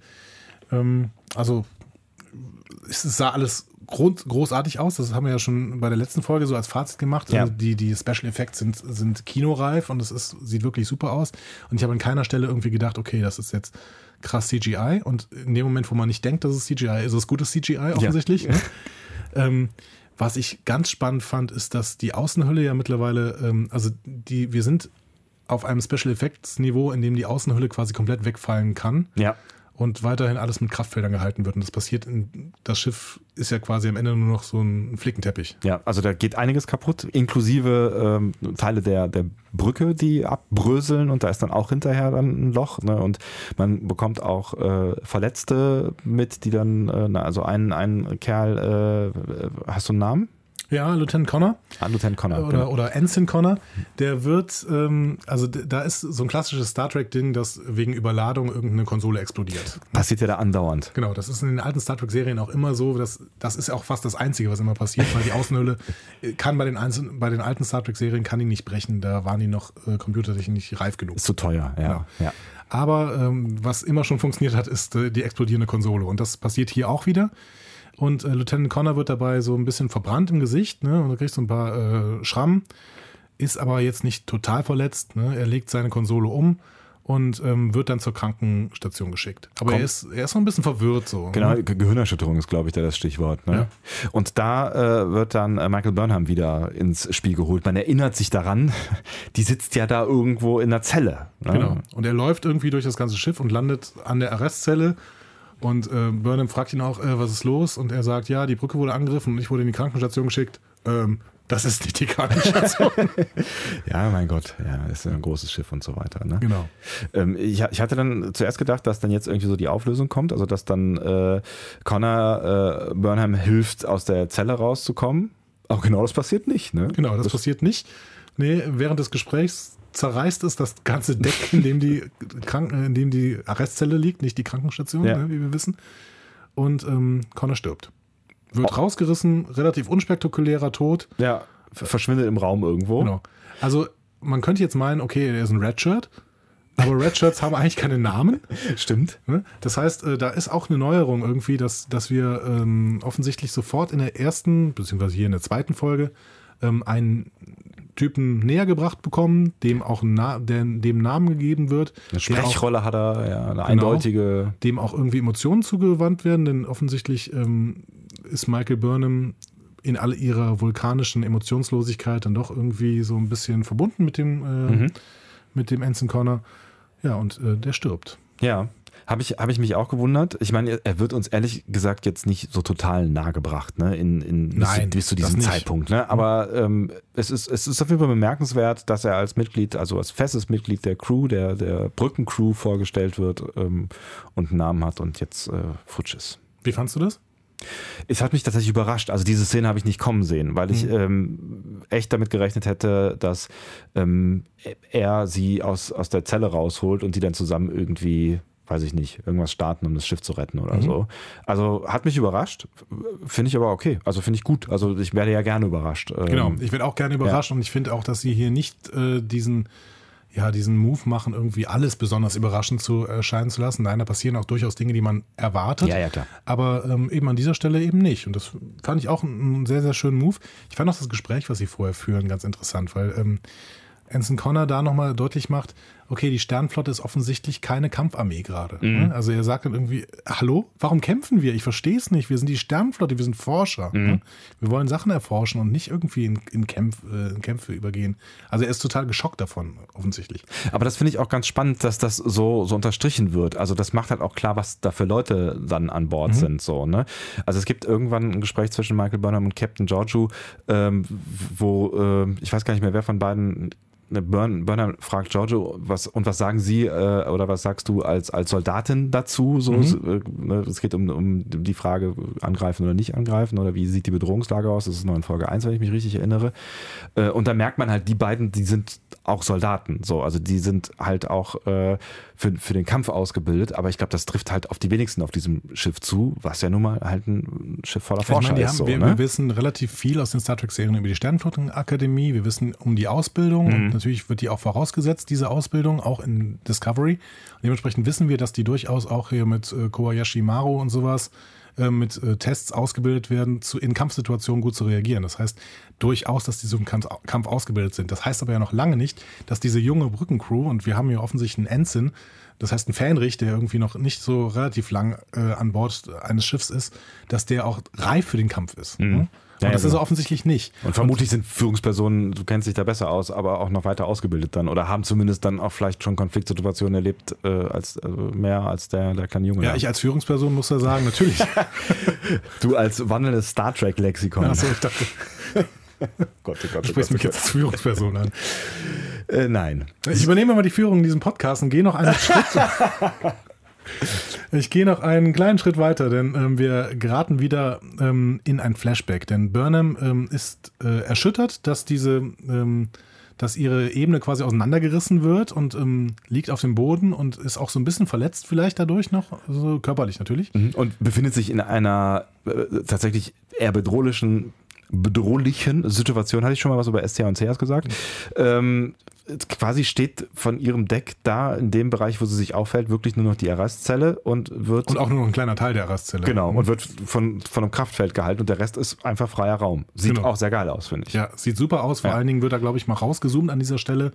Ähm, also es sah alles großartig aus. Das haben wir ja schon bei der letzten Folge so als Fazit gemacht. Ja. Also die, die Special Effects sind, sind kinoreif und es ist, sieht wirklich super aus. Und ich habe an keiner Stelle irgendwie gedacht, okay, das ist jetzt krass CGI. Und in dem Moment, wo man nicht denkt, dass es CGI ist, ist es gutes CGI offensichtlich. Ne? ähm, was ich ganz spannend fand, ist, dass die Außenhülle ja mittlerweile, ähm, also die, wir sind auf einem Special Effects Niveau, in dem die Außenhülle quasi komplett wegfallen kann Ja. Und weiterhin alles mit Kraftfeldern gehalten wird. Und das passiert in, das Schiff ist ja quasi am Ende nur noch so ein Flickenteppich. Ja, also da geht einiges kaputt, inklusive ähm, Teile der, der Brücke, die abbröseln und da ist dann auch hinterher dann ein Loch. Ne? Und man bekommt auch äh, Verletzte mit, die dann, äh, na, also ein, ein Kerl, äh, hast du einen Namen? Ja, Lieutenant Connor Ah, Lieutenant Connor. oder, genau. oder Ensign Connor, der wird, ähm, also da ist so ein klassisches Star Trek-Ding, dass wegen Überladung irgendeine Konsole explodiert. Passiert ja da andauernd. Genau, das ist in den alten Star Trek-Serien auch immer so. Dass, das ist auch fast das Einzige, was immer passiert, weil die Außenhülle äh, kann bei den, einzelnen, bei den alten Star Trek-Serien kann die nicht brechen. Da waren die noch äh, computertechnisch nicht reif genug. Ist zu teuer, ja. Genau. ja. Aber ähm, was immer schon funktioniert hat, ist äh, die explodierende Konsole. Und das passiert hier auch wieder. Und äh, Lieutenant Connor wird dabei so ein bisschen verbrannt im Gesicht ne? und du kriegst so ein paar äh, Schrammen, ist aber jetzt nicht total verletzt. Ne? Er legt seine Konsole um und ähm, wird dann zur Krankenstation geschickt. Aber Komm. er ist, er ist so ein bisschen verwirrt so. Genau, Ne? Ge- Gehirnerschütterung ist, glaube ich, da das Stichwort. Ne? Ja. Und da äh, wird dann äh, Michael Burnham wieder ins Spiel geholt. Man erinnert sich daran, die sitzt ja da irgendwo in der Zelle. Ne? Genau. Und er läuft irgendwie durch das ganze Schiff und landet an der Arrestzelle. Und äh, Burnham fragt ihn auch, äh, was ist los? Und er sagt, ja, die Brücke wurde angegriffen und ich wurde in die Krankenstation geschickt. Ähm, das ist nicht die Krankenstation. Ja, mein Gott, ja, ist ein großes Schiff und so weiter. Ne? genau. Ähm, ich, ich hatte dann zuerst gedacht, dass dann jetzt irgendwie so die Auflösung kommt, also dass dann äh, Connor äh, Burnham hilft, aus der Zelle rauszukommen. Aber genau das passiert nicht, ne? Genau, das, passiert nicht. Nee, während des Gesprächs zerreißt es das ganze Deck, in dem die, Kranken, in dem die Arrestzelle liegt, nicht die Krankenstation, Ja. ne, wie wir wissen. Und ähm, Connor stirbt. wird oh. rausgerissen, relativ unspektakulärer Tod. Ja, verschwindet im Raum irgendwo. Genau. Also man könnte jetzt meinen, okay, er ist ein Redshirt, aber Redshirts haben eigentlich keine Namen. Stimmt. Ne? Das heißt, äh, da ist auch eine Neuerung irgendwie, dass, dass wir ähm, offensichtlich sofort in der ersten, beziehungsweise hier in der zweiten Folge, ähm, einen Typen näher gebracht bekommen, dem auch Na der, dem Namen gegeben wird. Eine Sprechrolle auch, hat er, ja, eine genau, eindeutige. Dem auch irgendwie Emotionen zugewandt werden, denn offensichtlich ähm, ist Michael Burnham in all ihrer vulkanischen Emotionslosigkeit dann doch irgendwie so ein bisschen verbunden mit dem, äh, mhm. mit dem Ensign Connor. Ja, und äh, der stirbt. Ja. Habe ich, hab ich mich auch gewundert. Ich meine, er wird uns ehrlich gesagt jetzt nicht so total nahe gebracht, ne? In, in, Nein, bis, zu diesem Zeitpunkt. Ne? Aber ähm, es, ist, es ist auf jeden Fall bemerkenswert, dass er als Mitglied, also als festes Mitglied der Crew, der, der Brückencrew vorgestellt wird ähm, und einen Namen hat und jetzt äh, futsch ist. Wie fandst du das? Es hat mich tatsächlich überrascht. Also diese Szene habe ich nicht kommen sehen, weil ich mhm. ähm, echt damit gerechnet hätte, dass ähm, er sie aus, aus der Zelle rausholt und die dann zusammen irgendwie, weiß ich nicht, irgendwas starten, um das Schiff zu retten oder mhm. so. Also hat mich überrascht, finde ich aber okay. Also finde ich gut. Also ich werde ja gerne überrascht. Genau, ähm, ich werde auch gerne überrascht ja. und ich finde auch, dass sie hier nicht äh, diesen ja, diesen Move machen, irgendwie alles besonders überraschend zu erscheinen zu lassen. Nein, da passieren auch durchaus Dinge, die man erwartet. Ja, ja, klar. Aber ähm, eben an dieser Stelle eben nicht. Und das fand ich auch einen sehr, sehr schönen Move. Ich fand auch das Gespräch, was sie vorher führen, ganz interessant, weil ähm, Anson Connor da nochmal deutlich macht, okay, die Sternflotte ist offensichtlich keine Kampfarmee gerade. Mhm. Ne? Also er sagt dann irgendwie, hallo, warum kämpfen wir? Ich verstehe es nicht. Wir sind die Sternflotte, wir sind Forscher. Mhm. Ne? Wir wollen Sachen erforschen und nicht irgendwie in, in, Kämpf, äh, in, Kämpfe übergehen. Also er ist total geschockt davon, offensichtlich. Aber das finde ich auch ganz spannend, dass das so, so unterstrichen wird. Also das macht halt auch klar, was da für Leute dann an Bord mhm. sind. So, ne? Also es gibt irgendwann ein Gespräch zwischen Michael Burnham und Captain Georgiou, ähm, wo äh, ich weiß gar nicht mehr, wer von beiden Burn, Burner fragt Giorgio, was, und was sagen Sie äh, oder was sagst du als, als Soldatin dazu? So, mhm. äh, ne, es geht um, um die Frage, angreifen oder nicht angreifen oder wie sieht die Bedrohungslage aus? Das ist noch in Folge 1, wenn ich mich richtig erinnere. Äh, und da merkt man halt, die beiden, die sind auch Soldaten. So, also die sind halt auch äh, für, für den Kampf ausgebildet, aber ich glaube, das trifft halt auf die wenigsten auf diesem Schiff zu, was ja nun mal halt ein Schiff voller Forscher meine, ist. Haben, so, wir, ne? wir, wissen relativ viel aus den Star Trek-Serien über die Sternflottenakademie, wir wissen um die Ausbildung mhm. und natürlich wird die auch vorausgesetzt, diese Ausbildung, auch in Discovery. Und dementsprechend wissen wir, dass die durchaus auch hier mit äh, Kobayashi Maru und sowas äh, mit äh, Tests ausgebildet werden, zu, in Kampfsituationen gut zu reagieren. Das heißt durchaus, dass die so im Kampf, Kampf ausgebildet sind. Das heißt aber ja noch lange nicht, dass diese junge Brückencrew, und wir haben hier offensichtlich einen Ensign, das heißt ein Fähnrich, der irgendwie noch nicht so relativ lang äh, an Bord eines Schiffs ist, dass der auch reif für den Kampf ist. Mhm. Ne? Ja, das ja, ist er offensientlich nicht. Und vermutlich sind Führungspersonen, du kennst dich da besser aus, aber auch noch weiter ausgebildet dann oder haben zumindest dann auch vielleicht schon Konfliktsituationen erlebt, äh, als äh, mehr als der, der kleine Junge. Ja, ich als Führungsperson muss ja sagen, natürlich. du als wandelndes Star Trek-Lexikon. Achso, ich dachte. Gott, oh Gott, du sprichst mich jetzt als Führungsperson an. Äh, nein. Ich übernehme mal die Führung in diesem Podcast und gehe noch einen Schritt. Ich gehe noch einen kleinen Schritt weiter, denn ähm, wir geraten wieder ähm, in ein Flashback. Denn Burnham ähm, ist äh, erschüttert, dass diese, ähm, dass ihre Ebene quasi auseinandergerissen wird und ähm, liegt auf dem Boden und ist auch so ein bisschen verletzt vielleicht dadurch noch, also körperlich natürlich. Mhm. Und befindet sich in einer äh, tatsächlich eher bedrohlichen bedrohlichen Situation, hatte ich schon mal was über STA und CS gesagt. Ähm, quasi steht von ihrem Deck da in dem Bereich, wo sie sich aufhält, wirklich nur noch die Arrestzelle und wird. Und auch nur noch ein kleiner Teil der Arrestzelle. Genau, und wird von, von einem Kraftfeld gehalten und der Rest ist einfach freier Raum. Sieht genau. auch sehr geil aus, finde ich. Ja, sieht super aus. Vor ja. allen Dingen wird da, glaube ich, mal rausgezoomt an dieser Stelle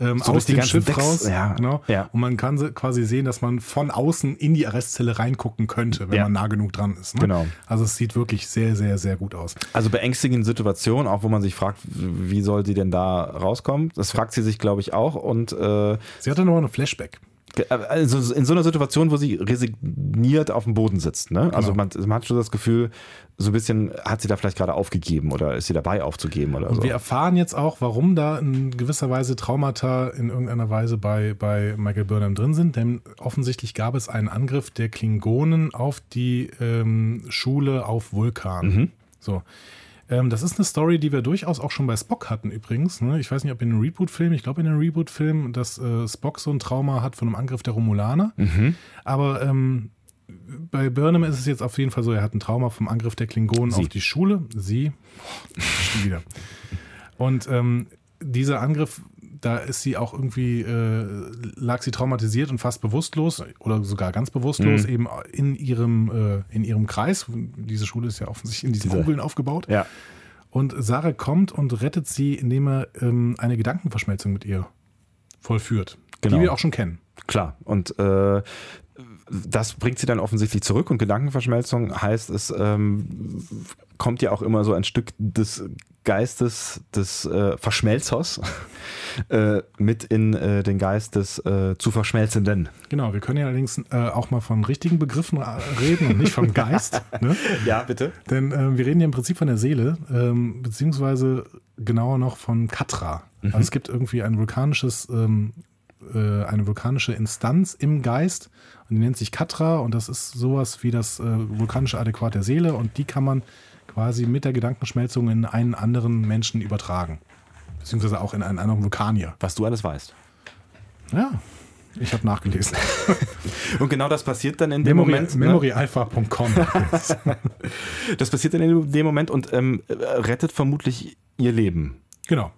ähm, so aus dem Schiff Decks, raus. Ja, genau. Ja. Und man kann quasi sehen, dass man von außen in die Arrestzelle reingucken könnte, wenn ja. man nah genug dran ist. Ne? Genau. Also es sieht wirklich sehr, sehr, sehr gut aus. Also beängstigende Situation, auch wo man sich fragt, wie soll sie denn da rauskommen? Das fragt sie sich, glaube ich, auch. Und äh, sie hatte noch ein Flashback. Also in so einer Situation, wo sie resigniert auf dem Boden sitzt. Ne? Also genau. man, man, hat schon das Gefühl, so ein bisschen hat sie da vielleicht gerade aufgegeben oder ist sie dabei aufzugeben oder Und so. Wir erfahren jetzt auch, warum da in gewisser Weise Traumata in irgendeiner Weise bei, bei Michael Burnham drin sind, denn offensichtlich gab es einen Angriff der Klingonen auf die ähm, Schule auf Vulkan. Mhm. So. Ähm, das ist eine Story, die wir durchaus auch schon bei Spock hatten übrigens. Ne? Ich weiß nicht, ob in einem Reboot-Film, ich glaube in einem Reboot-Film, dass äh, Spock so ein Trauma hat von einem Angriff der Romulaner. Mhm. Aber ähm, bei Burnham ist es jetzt auf jeden Fall so, er hat ein Trauma vom Angriff der Klingonen Sie. auf die Schule. Sie. Wieder. Und ähm, dieser Angriff, da ist sie auch irgendwie, äh, lag sie traumatisiert und fast bewusstlos oder sogar ganz bewusstlos, eben in ihrem, äh, in ihrem Kreis. Diese Schule ist ja offensichtlich in diesen Diese- Kugeln aufgebaut. Ja. Und Sarah kommt und rettet sie, indem er ähm, eine Gedankenverschmelzung mit ihr vollführt. Genau. Die wir auch schon kennen. Klar. Und äh, das bringt sie dann offensichtlich zurück und Gedankenverschmelzung heißt, es ähm, kommt ja auch immer so ein Stück des Geistes des äh, Verschmelzers äh, mit in äh, den Geist des äh, zu Verschmelzenden. Genau, wir können ja allerdings äh, auch mal von richtigen Begriffen reden und nicht vom Geist. ne? Ja, bitte. Denn ähm, wir reden ja im Prinzip von der Seele, ähm, beziehungsweise genauer noch von Katra. Also es gibt irgendwie ein vulkanisches, ähm, äh, eine vulkanische Instanz im Geist und die nennt sich Katra und das ist sowas wie das äh, vulkanische Adäquat der Seele und die kann man quasi mit der Gedankenschmelzung in einen anderen Menschen übertragen. Beziehungsweise auch in einen anderen Vulkanier. Was du alles weißt. Ja, ich habe nachgelesen. Und genau das passiert dann in dem Memory, Moment. ne? memoryalpha.com. Das passiert dann in dem Moment und ähm, rettet vermutlich ihr Leben. genau.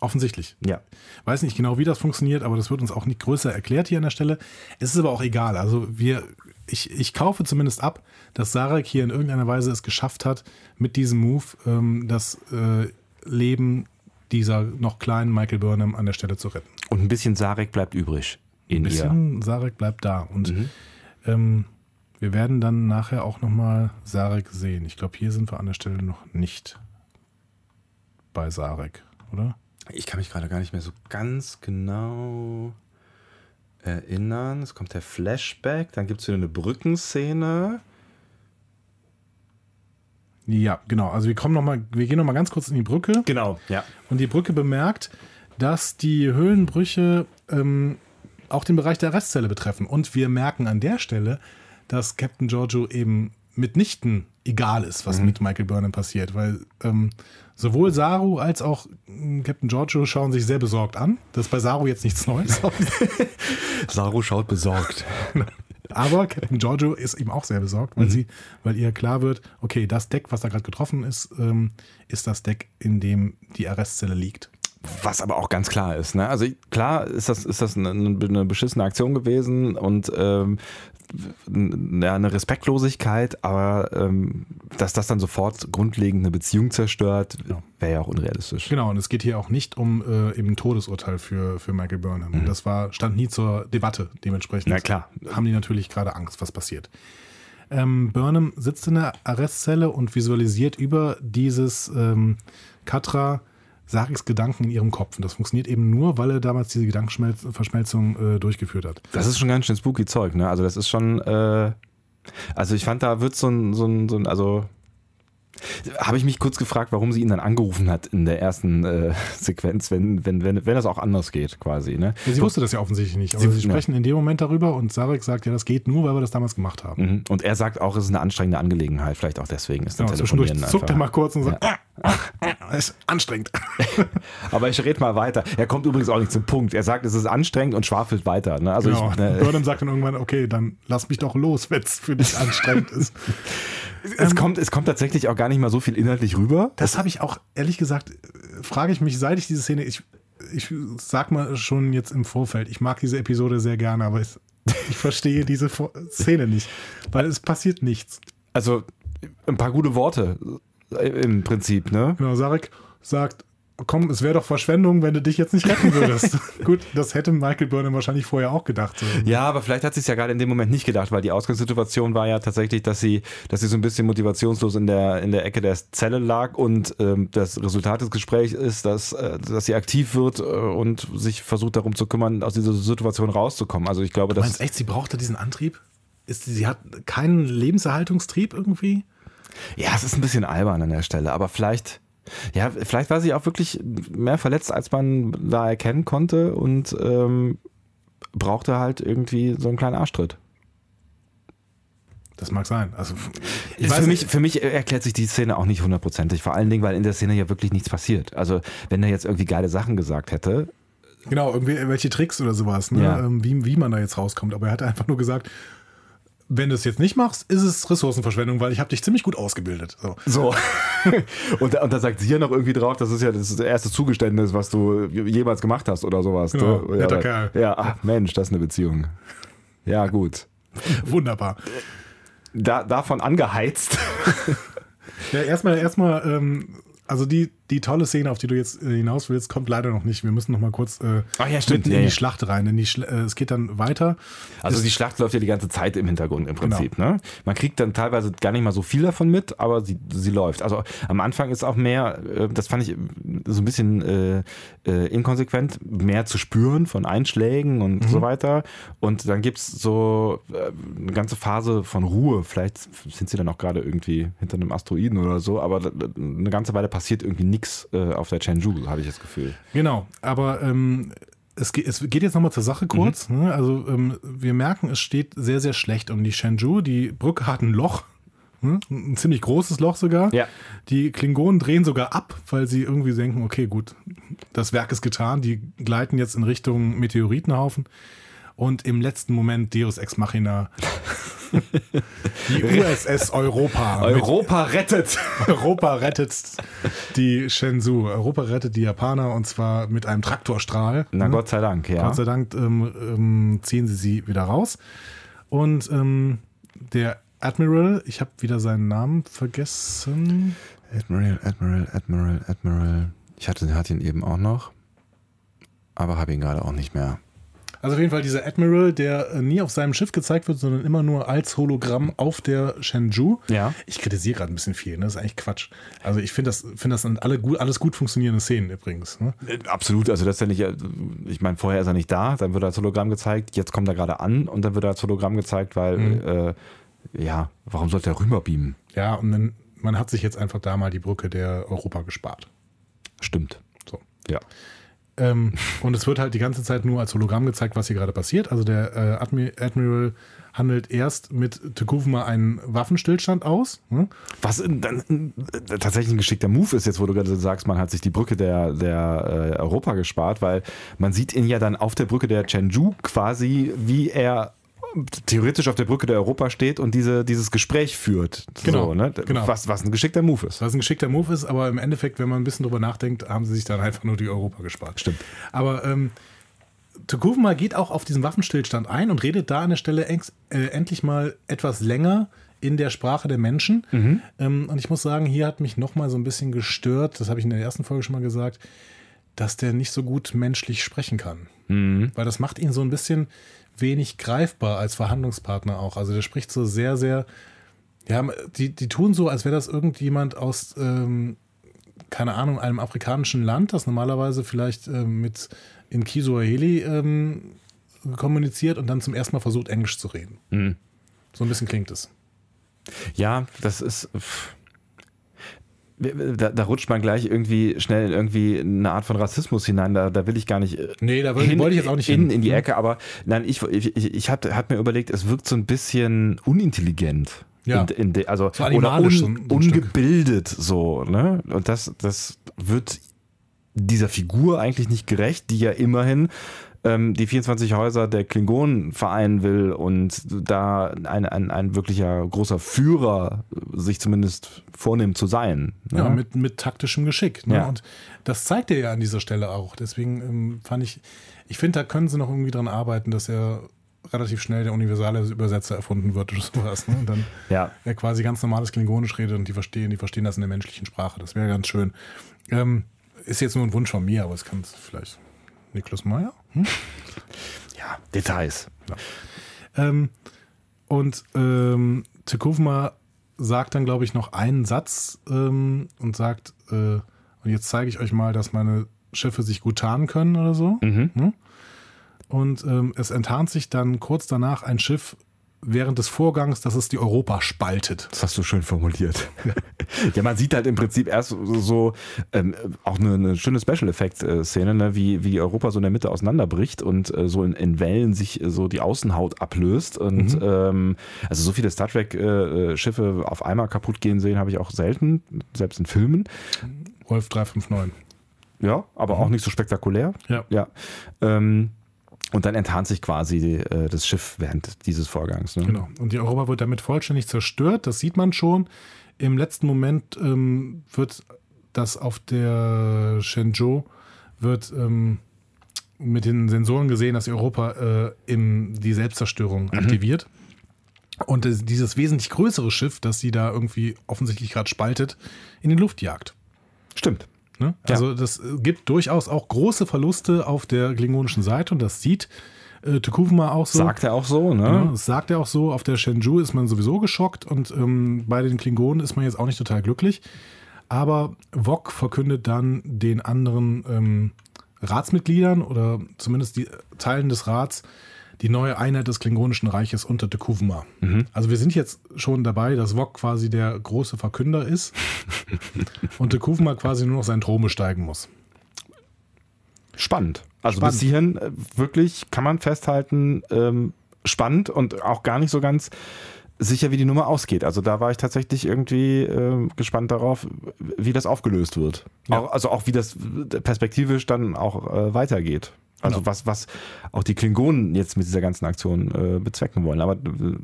Offensichtlich. Ja. Weiß nicht genau, wie das funktioniert, aber das wird uns auch nicht größer erklärt hier an der Stelle. Es ist aber auch egal. Also wir, ich, ich kaufe zumindest ab, dass Sarek hier in irgendeiner Weise es geschafft hat, mit diesem Move ähm, das äh, Leben dieser noch kleinen Michael Burnham an der Stelle zu retten. Und ein bisschen Sarek bleibt übrig in Ein ihr. bisschen Sarek bleibt da. Und ähm, wir werden dann nachher auch nochmal Sarek sehen. Ich glaube, hier sind wir an der Stelle noch nicht bei Sarek, oder? Ich kann mich gerade gar nicht mehr so ganz genau erinnern. Es kommt der Flashback, dann gibt es wieder eine Brückenszene. Ja, genau. Also wir kommen noch mal, wir gehen noch mal ganz kurz in die Brücke Genau, ja. und die Brücke bemerkt, dass die Höhlenbrüche ähm, auch den Bereich der Restzelle betreffen. Und wir merken an der Stelle, dass Captain Giorgio eben mitnichten egal ist, was mit Michael Burnham passiert, weil ähm, sowohl Saru als auch ähm, Captain Giorgio schauen sich sehr besorgt an. Das ist bei Saru jetzt nichts Neues. Saru schaut besorgt. Aber Captain Giorgio ist eben auch sehr besorgt, weil sie, weil ihr klar wird, okay, das Deck, was da gerade getroffen ist, ähm, ist das Deck, in dem die Arrestzelle liegt. Was aber auch ganz klar ist. Ne? Also klar ist das, ist das eine, eine beschissene Aktion gewesen und ähm, ja, eine Respektlosigkeit, aber ähm, dass das dann sofort grundlegend eine Beziehung zerstört, wäre ja auch unrealistisch. Genau, und es geht hier auch nicht um äh, eben ein Todesurteil für, für Michael Burnham. Und das war, stand nie zur Debatte. Dementsprechend Na klar. haben die natürlich gerade Angst, was passiert. Ähm, Burnham sitzt in der Arrestzelle und visualisiert über dieses ähm, Katra Sareks Gedanken in ihrem Kopf. Und das funktioniert eben nur, weil er damals diese Gedankenverschmelzung äh, durchgeführt hat. Das ist schon ganz schön spooky Zeug, ne? Also das ist schon, äh, also ich fand, da wird so ein, so ein, so ein also habe ich mich kurz gefragt, warum sie ihn dann angerufen hat in der ersten äh, Sequenz, wenn, wenn, wenn, wenn das auch anders geht, quasi, ne? Ja, sie wusste das ja offensichtlich nicht, aber Sie- sie, sprechen in dem Moment darüber und Sarek sagt, ja, das geht nur, weil wir das damals gemacht haben. Mhm. Und er sagt auch, es ist eine anstrengende Angelegenheit, vielleicht auch deswegen ist das zwischendurch Telefonieren zuckt er einfach. mal kurz und sagt, ah, ah, ah, ist anstrengend. Aber ich rede mal weiter. Er kommt übrigens auch nicht zum Punkt. Er sagt, es ist anstrengend und schwafelt weiter. Ne? Also Genau. ich, ne, Burnham sagt dann irgendwann, okay, dann lass mich doch los, wenn es für dich anstrengend ist. es, kommt, es kommt tatsächlich auch gar nicht mal so viel inhaltlich rüber. Das habe ich auch, ehrlich gesagt, äh, frage ich mich, seit ich diese Szene, ich, ich sag mal schon jetzt im Vorfeld, ich mag diese Episode sehr gerne, aber es, ich verstehe diese Vor- Szene nicht, weil es passiert nichts. Also ein paar gute Worte äh, im Prinzip, ne? Genau, Sarek sagt, komm, es wäre doch Verschwendung, wenn du dich jetzt nicht retten würdest. Gut, das hätte Michael Burnham wahrscheinlich vorher auch gedacht. So. Ja, aber vielleicht hat sie es ja gerade in dem Moment nicht gedacht, weil die Ausgangssituation war ja tatsächlich, dass sie, dass sie so ein bisschen motivationslos in der, in der Ecke der Zelle lag und ähm, das Resultat des Gesprächs ist, dass, äh, dass sie aktiv wird äh, und sich versucht darum zu kümmern, aus dieser Situation rauszukommen. Also ich glaube, Du dass meinst echt, sie brauchte diesen Antrieb? Ist, sie hat keinen Lebenserhaltungstrieb irgendwie? Ja, es ist ein bisschen albern an der Stelle, aber vielleicht, ja, vielleicht war sie auch wirklich mehr verletzt, als man da erkennen konnte und ähm, brauchte halt irgendwie so einen kleinen Arschtritt. Das mag sein. Also, ich für, mich, für mich erklärt sich die Szene auch nicht hundertprozentig, vor allen Dingen, weil in der Szene ja wirklich nichts passiert. Also, wenn er jetzt irgendwie geile Sachen gesagt hätte, genau, irgendwie welche Tricks oder sowas, ne? Ja. ähm, wie, wie man da jetzt rauskommt. Aber er hat einfach nur gesagt, wenn du es jetzt nicht machst, ist es Ressourcenverschwendung, weil ich habe dich ziemlich gut ausgebildet. So. So. und, und da sagt sie ja noch irgendwie drauf, das ist ja das erste Zugeständnis, was du jemals gemacht hast oder sowas. Genau, ja, netter Kerl. Ja, ach Mensch, das ist eine Beziehung. Ja, gut. Wunderbar. Da, davon angeheizt. Ja, erstmal, erstmal, ähm, also die, die tolle Szene, auf die du jetzt äh, hinaus willst, kommt leider noch nicht. Wir müssen noch mal kurz äh, ja, stimmt. mitten Ja, in die ja. Schlacht rein. In die Schl äh, es geht dann weiter. Also Es- die Schlacht läuft ja die ganze Zeit im Hintergrund im Prinzip. Genau. Ne? Man kriegt dann teilweise gar nicht mal so viel davon mit, aber sie, sie läuft. Also am Anfang ist auch mehr, äh, das fand ich so ein bisschen äh, äh, inkonsequent, mehr zu spüren von Einschlägen und Mhm. so weiter. Und dann gibt es so äh, eine ganze Phase von Ruhe. Vielleicht sind sie dann auch gerade irgendwie hinter einem Asteroiden oder so, aber eine ganze Weile passiert irgendwie nichts äh, auf der Chengdu, habe ich das Gefühl. Genau, aber ähm, es, geht, es geht jetzt nochmal zur Sache kurz. Mhm. Ne? Also ähm, wir merken, es steht sehr, sehr schlecht um die Shenzhou. Die Brücke hat ein Loch, ne? ein ziemlich großes Loch sogar. Ja. Die Klingonen drehen sogar ab, weil sie irgendwie denken, okay, gut, das Werk ist getan. Die gleiten jetzt in Richtung Meteoritenhaufen. Und im letzten Moment Deus Ex Machina. die USS Europa. Europa rettet! Europa rettet die Shenzhou. Europa rettet die Japaner und zwar mit einem Traktorstrahl. Na Ne? Gott sei Dank, ja. Gott sei Dank ähm, ähm, ziehen sie sie wieder raus. Und ähm, der Admiral, ich habe wieder seinen Namen vergessen. Admiral, Admiral, Admiral, Admiral. Ich hatte, hatte ihn eben auch noch, aber habe ihn gerade auch nicht mehr. Also auf jeden Fall dieser Admiral, der äh, nie auf seinem Schiff gezeigt wird, sondern immer nur als Hologramm auf der Shenzhou. Ja. Ich kritisiere gerade ein bisschen viel, ne? Das ist eigentlich Quatsch. Also ich finde das, finde das sind alle gut, alles gut funktionierende Szenen übrigens. Ne? Äh, Absolut, also das ist ja nicht, ich meine, vorher ist er nicht da, dann wird er als Hologramm gezeigt, jetzt kommt er gerade an und dann wird er als Hologramm gezeigt, weil, äh, ja, warum sollte er rüberbeamen? Ja, und dann, man hat sich jetzt einfach da mal die Brücke der Europa gespart. Stimmt. So. Ja. Ähm, und es wird halt die ganze Zeit nur als Hologramm gezeigt, was hier gerade passiert. Also der äh, Admi Admiral handelt erst mit Tekuvma einen Waffenstillstand aus. Hm? Was dann äh, tatsächlich ein geschickter Move ist, jetzt wo du gerade sagst, man hat sich die Brücke der, der äh, Europa gespart, weil man sieht ihn ja dann auf der Brücke der Chengdu quasi, wie er theoretisch auf der Brücke der Europa steht und diese, dieses Gespräch führt. Genau, So, ne? genau. was, was ein geschickter Move ist. Was ein geschickter Move ist, aber im Endeffekt, wenn man ein bisschen drüber nachdenkt, haben sie sich dann einfach nur die Europa gespart. Stimmt. Aber ähm, Tekuvma geht auch auf diesen Waffenstillstand ein und redet da an der Stelle ex- äh, endlich mal etwas länger in der Sprache der Menschen. Ähm, und ich muss sagen, hier hat mich nochmal so ein bisschen gestört, das habe ich in der ersten Folge schon mal gesagt, dass der nicht so gut menschlich sprechen kann. Weil das macht ihn so ein bisschen wenig greifbar als Verhandlungspartner auch. Also der spricht so sehr, sehr, ja, die, die tun so, als wäre das irgendjemand aus, ähm, keine Ahnung, einem afrikanischen Land, das normalerweise vielleicht ähm, mit in Kiswahili ähm, kommuniziert und dann zum ersten Mal versucht, Englisch zu reden. So ein bisschen klingt es. Ja, das ist. pff. Da, da rutscht man gleich irgendwie schnell in irgendwie eine Art von Rassismus hinein. Da, da will ich gar nicht. äh, Nee, da wollte wollte ich jetzt auch nicht in, hin. in die Ecke, aber nein, ich, ich, ich habe hab mir überlegt, es wirkt so ein bisschen unintelligent. Ja. In, in also So oder un, so ein Stück. ungebildet so, ne? Und das, das wird dieser Figur eigentlich nicht gerecht, die ja immerhin ähm, die 24 Häuser der Klingonen vereinen will und da ein, ein, ein wirklicher großer Führer sich zumindest vornimmt zu sein. Ne? Ja, mit, mit taktischem Geschick. Ne? Ja. Und das zeigt er ja an dieser Stelle auch. Deswegen ähm, fand ich, ich finde, da können sie noch irgendwie dran arbeiten, dass er relativ schnell der universale Übersetzer erfunden wird oder sowas. Ne? Und dann Ja. er quasi ganz normales Klingonisch redet und die verstehen, die verstehen das in der menschlichen Sprache. Das wäre ganz schön. Ähm, ist jetzt nur ein Wunsch von mir, aber es kann vielleicht Niklas Meyer. Hm? ja, Details. Ähm, und ähm, Tekuvma sagt dann, glaube ich, noch einen Satz ähm, und sagt, äh, und jetzt zeige ich euch mal, dass meine Schiffe sich gut tarnen können oder so. Ne? Und ähm, es enttarnt sich dann kurz danach ein Schiff während des Vorgangs, dass es die Europa spaltet. Das hast du schön formuliert. ja, man sieht halt im Prinzip erst so, ähm, auch eine, eine schöne Special-Effekt-Szene, ne, wie, wie Europa so in der Mitte auseinanderbricht und äh, so in, in Wellen sich äh, so die Außenhaut ablöst. Und ähm, also so viele Star Trek-Schiffe auf einmal kaputt gehen sehen, habe ich auch selten, selbst in Filmen. Wolf 359. Ja, aber auch nicht so spektakulär. Ja. Ja. Ähm, Und dann enttarnt sich quasi äh, das Schiff während dieses Vorgangs. Ne? Genau. Und die Europa wird damit vollständig zerstört. Das sieht man schon. Im letzten Moment ähm, wird das auf der Shenzhou wird ähm, mit den Sensoren gesehen, dass Europa äh, im, die Selbstzerstörung mhm. aktiviert. Und äh, dieses wesentlich größere Schiff, das sie da irgendwie offensichtlich gerade spaltet, in die Luft jagt. Stimmt. Ne? Also ja. das äh, gibt durchaus auch große Verluste auf der klingonischen Seite und das sieht äh, Tukuvma auch so. Sagt er auch so, ne? Ja, das sagt er auch so. Auf der Shenzhou ist man sowieso geschockt und ähm, bei den Klingonen ist man jetzt auch nicht total glücklich. Aber Wok verkündet dann den anderen ähm, Ratsmitgliedern oder zumindest die Teilen des Rats die neue Einheit des Klingonischen Reiches unter Tekuvma. Mhm. Also wir sind jetzt schon dabei, dass Wok quasi der große Verkünder ist und Tekuvma quasi nur noch seinen Thron besteigen muss. Spannend. Also spannend. bis hierhin äh, wirklich kann man festhalten, ähm, spannend und auch gar nicht so ganz sicher, wie die Nummer ausgeht. Also da war ich tatsächlich irgendwie äh, gespannt darauf, wie das aufgelöst wird. Ja. Auch, also auch wie das perspektivisch dann auch äh, weitergeht. Also genau. was, was auch die Klingonen jetzt mit dieser ganzen Aktion äh, bezwecken wollen. Aber